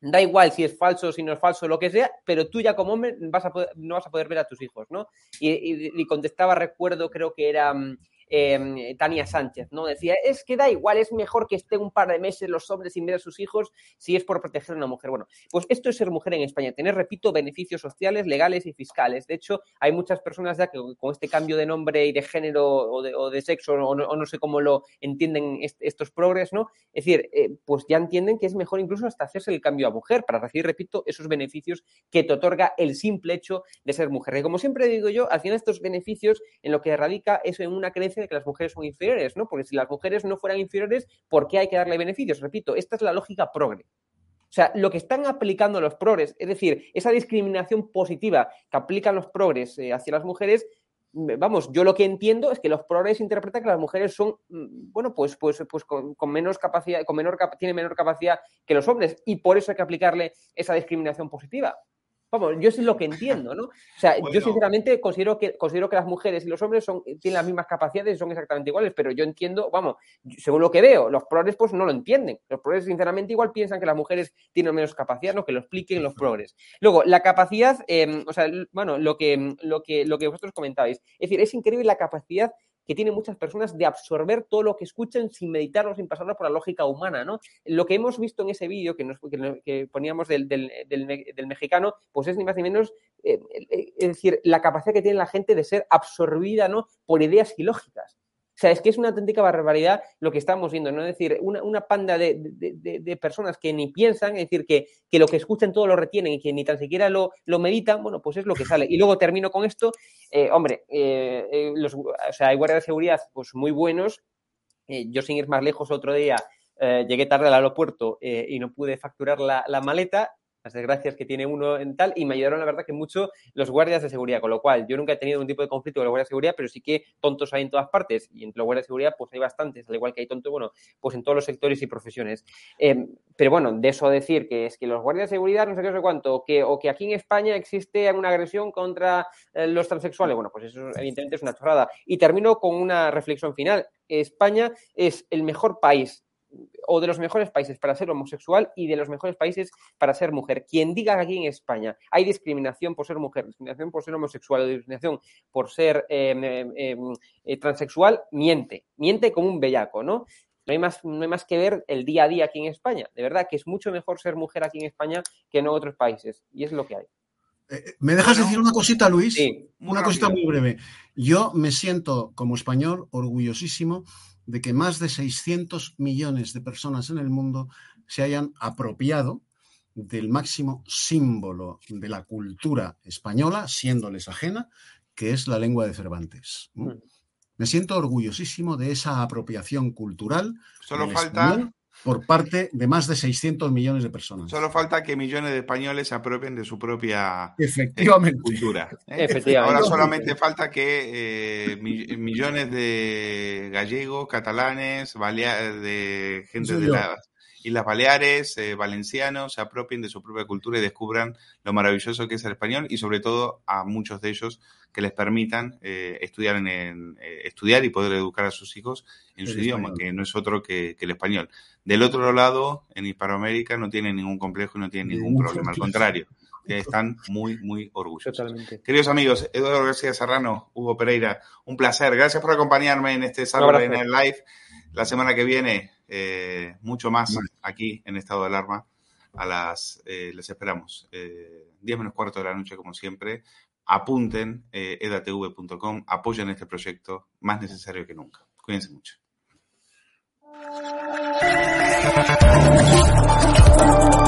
da igual si es falso, si no es falso, lo que sea, pero tú ya como hombre vas a poder- no vas a poder ver a tus hijos, ¿no? Y, y- y contestaba, recuerdo, creo que era mm, eh, Tania Sánchez, ¿no? Decía, es que da igual, es mejor que esté un par de meses los hombres sin ver a sus hijos si es por proteger a una mujer. Bueno, pues esto es ser mujer en España, tener, repito, beneficios sociales, legales y fiscales. De hecho, hay muchas personas ya que con este cambio de nombre y de género o de, sexo, o no, sé cómo lo entienden est- estos progres, ¿no? Es decir, eh, pues ya entienden que es mejor incluso hasta hacerse el cambio a mujer para recibir, repito, esos beneficios que te otorga el simple hecho de ser mujer. Y como siempre digo yo, al final estos beneficios en lo que radica es en una creencia de que las mujeres son inferiores, ¿no? Porque si las mujeres no fueran inferiores, ¿por qué hay que darle beneficios? Repito, esta es la lógica progre. O sea, lo que están aplicando los progres, es decir, esa discriminación positiva que aplican los progres eh, hacia las mujeres, mm, vamos, yo lo que entiendo es que los progres interpretan que las mujeres son, mm, bueno, pues, pues, pues con, menos capacidad, con menor, tienen menor capacidad que los hombres y por eso hay que aplicarle esa discriminación positiva. Vamos, yo es lo que entiendo, ¿no? O sea, yo sinceramente considero que, considero que las mujeres y los hombres son, tienen las mismas capacidades y son exactamente iguales, pero yo entiendo, vamos, según lo que veo, los progres pues no lo entienden. Los progres sinceramente igual piensan que las mujeres tienen menos capacidad, ¿no? Que lo expliquen los progres. Luego, la capacidad, eh, o sea, bueno, lo que, lo, que, lo que vosotros comentabais, es decir, es increíble la capacidad que tienen muchas personas de absorber todo lo que escuchan sin meditarlo, sin pasarlo por la lógica humana, ¿no? Lo que hemos visto en ese vídeo que, nos, que, poníamos del, del mexicano, pues es ni más ni menos, eh, eh, es decir, la capacidad que tiene la gente de ser absorbida, ¿no? Por ideas ilógicas. Sea, es que es una auténtica barbaridad lo que estamos viendo, ¿no? Es decir, una, panda de, personas que ni piensan, es decir, que, que lo que escuchan todo lo retienen y que ni tan siquiera lo, lo meditan, bueno, pues es lo que sale. Y luego termino con esto, eh, hombre, eh, eh, los, o sea, hay guardias de seguridad pues muy buenos. Yo sin ir más lejos otro día llegué tarde al aeropuerto y no pude facturar la maleta, las desgracias que tiene uno en tal, y me ayudaron la verdad que mucho los guardias de seguridad, con lo cual yo nunca he tenido un tipo de conflicto con los guardias de seguridad, pero sí que tontos hay en todas partes, y entre los guardias de seguridad pues hay bastantes, al igual que hay tontos, bueno, pues en todos los sectores y profesiones. Eh, pero bueno, de eso decir que es que los guardias de seguridad, no sé qué, sé cuánto, que, o que aquí en España existe una agresión contra eh, los transexuales, bueno, pues eso evidentemente es una chorrada. Y termino con una reflexión final. España es el mejor país o de los mejores países para ser homosexual y de los mejores países para ser mujer. Quien diga que aquí en España hay discriminación por ser mujer, discriminación por ser homosexual o discriminación por ser eh, eh, eh, transexual, miente. Miente como un bellaco, ¿no? No hay, más, no hay más que ver el día a día aquí en España. De verdad que es mucho mejor ser mujer aquí en España que en otros países. Y es lo que hay. ¿Me dejas decir una cosita, Luis? Sí, una cosita muy breve. Yo me siento, como español, orgullosísimo de que más de 600 millones de personas en el mundo se hayan apropiado del máximo símbolo de la cultura española, siéndoles ajena, que es la lengua de Cervantes. ¿no? Me siento orgullosísimo de esa apropiación cultural Solo falta- español por parte de más de 600 millones de personas. Solo falta que millones de españoles se apropien de su propia Efectivamente. eh, cultura. ¿eh? Efectivamente. Ahora solamente falta que eh, mi- millones de gallegos, catalanes, balea- de gente de yo. Las Islas Baleares, eh, valencianos, se apropien de su propia cultura y descubran lo maravilloso que es el español y sobre todo a muchos de ellos que les permitan eh, estudiar, en, en, eh, estudiar y poder educar a sus hijos en El su idioma, que no es otro que, que el español. Del otro lado, en Hispanoamérica no tienen ningún complejo y no tienen ningún problema, al contrario. Que están muy, muy orgullosos. Totalmente. Queridos amigos, Eduardo García Serrano, Hugo Pereira, un placer. Gracias por acompañarme en este Saturday abrazo. Night Live. La semana que viene, eh, mucho más aquí en estado de alarma. A las, eh, les esperamos. Eh, 10 menos cuarto de la noche, como siempre. Apunten eh, edatv.com, apoyen este proyecto, más necesario que nunca. Cuídense mucho. Thank you.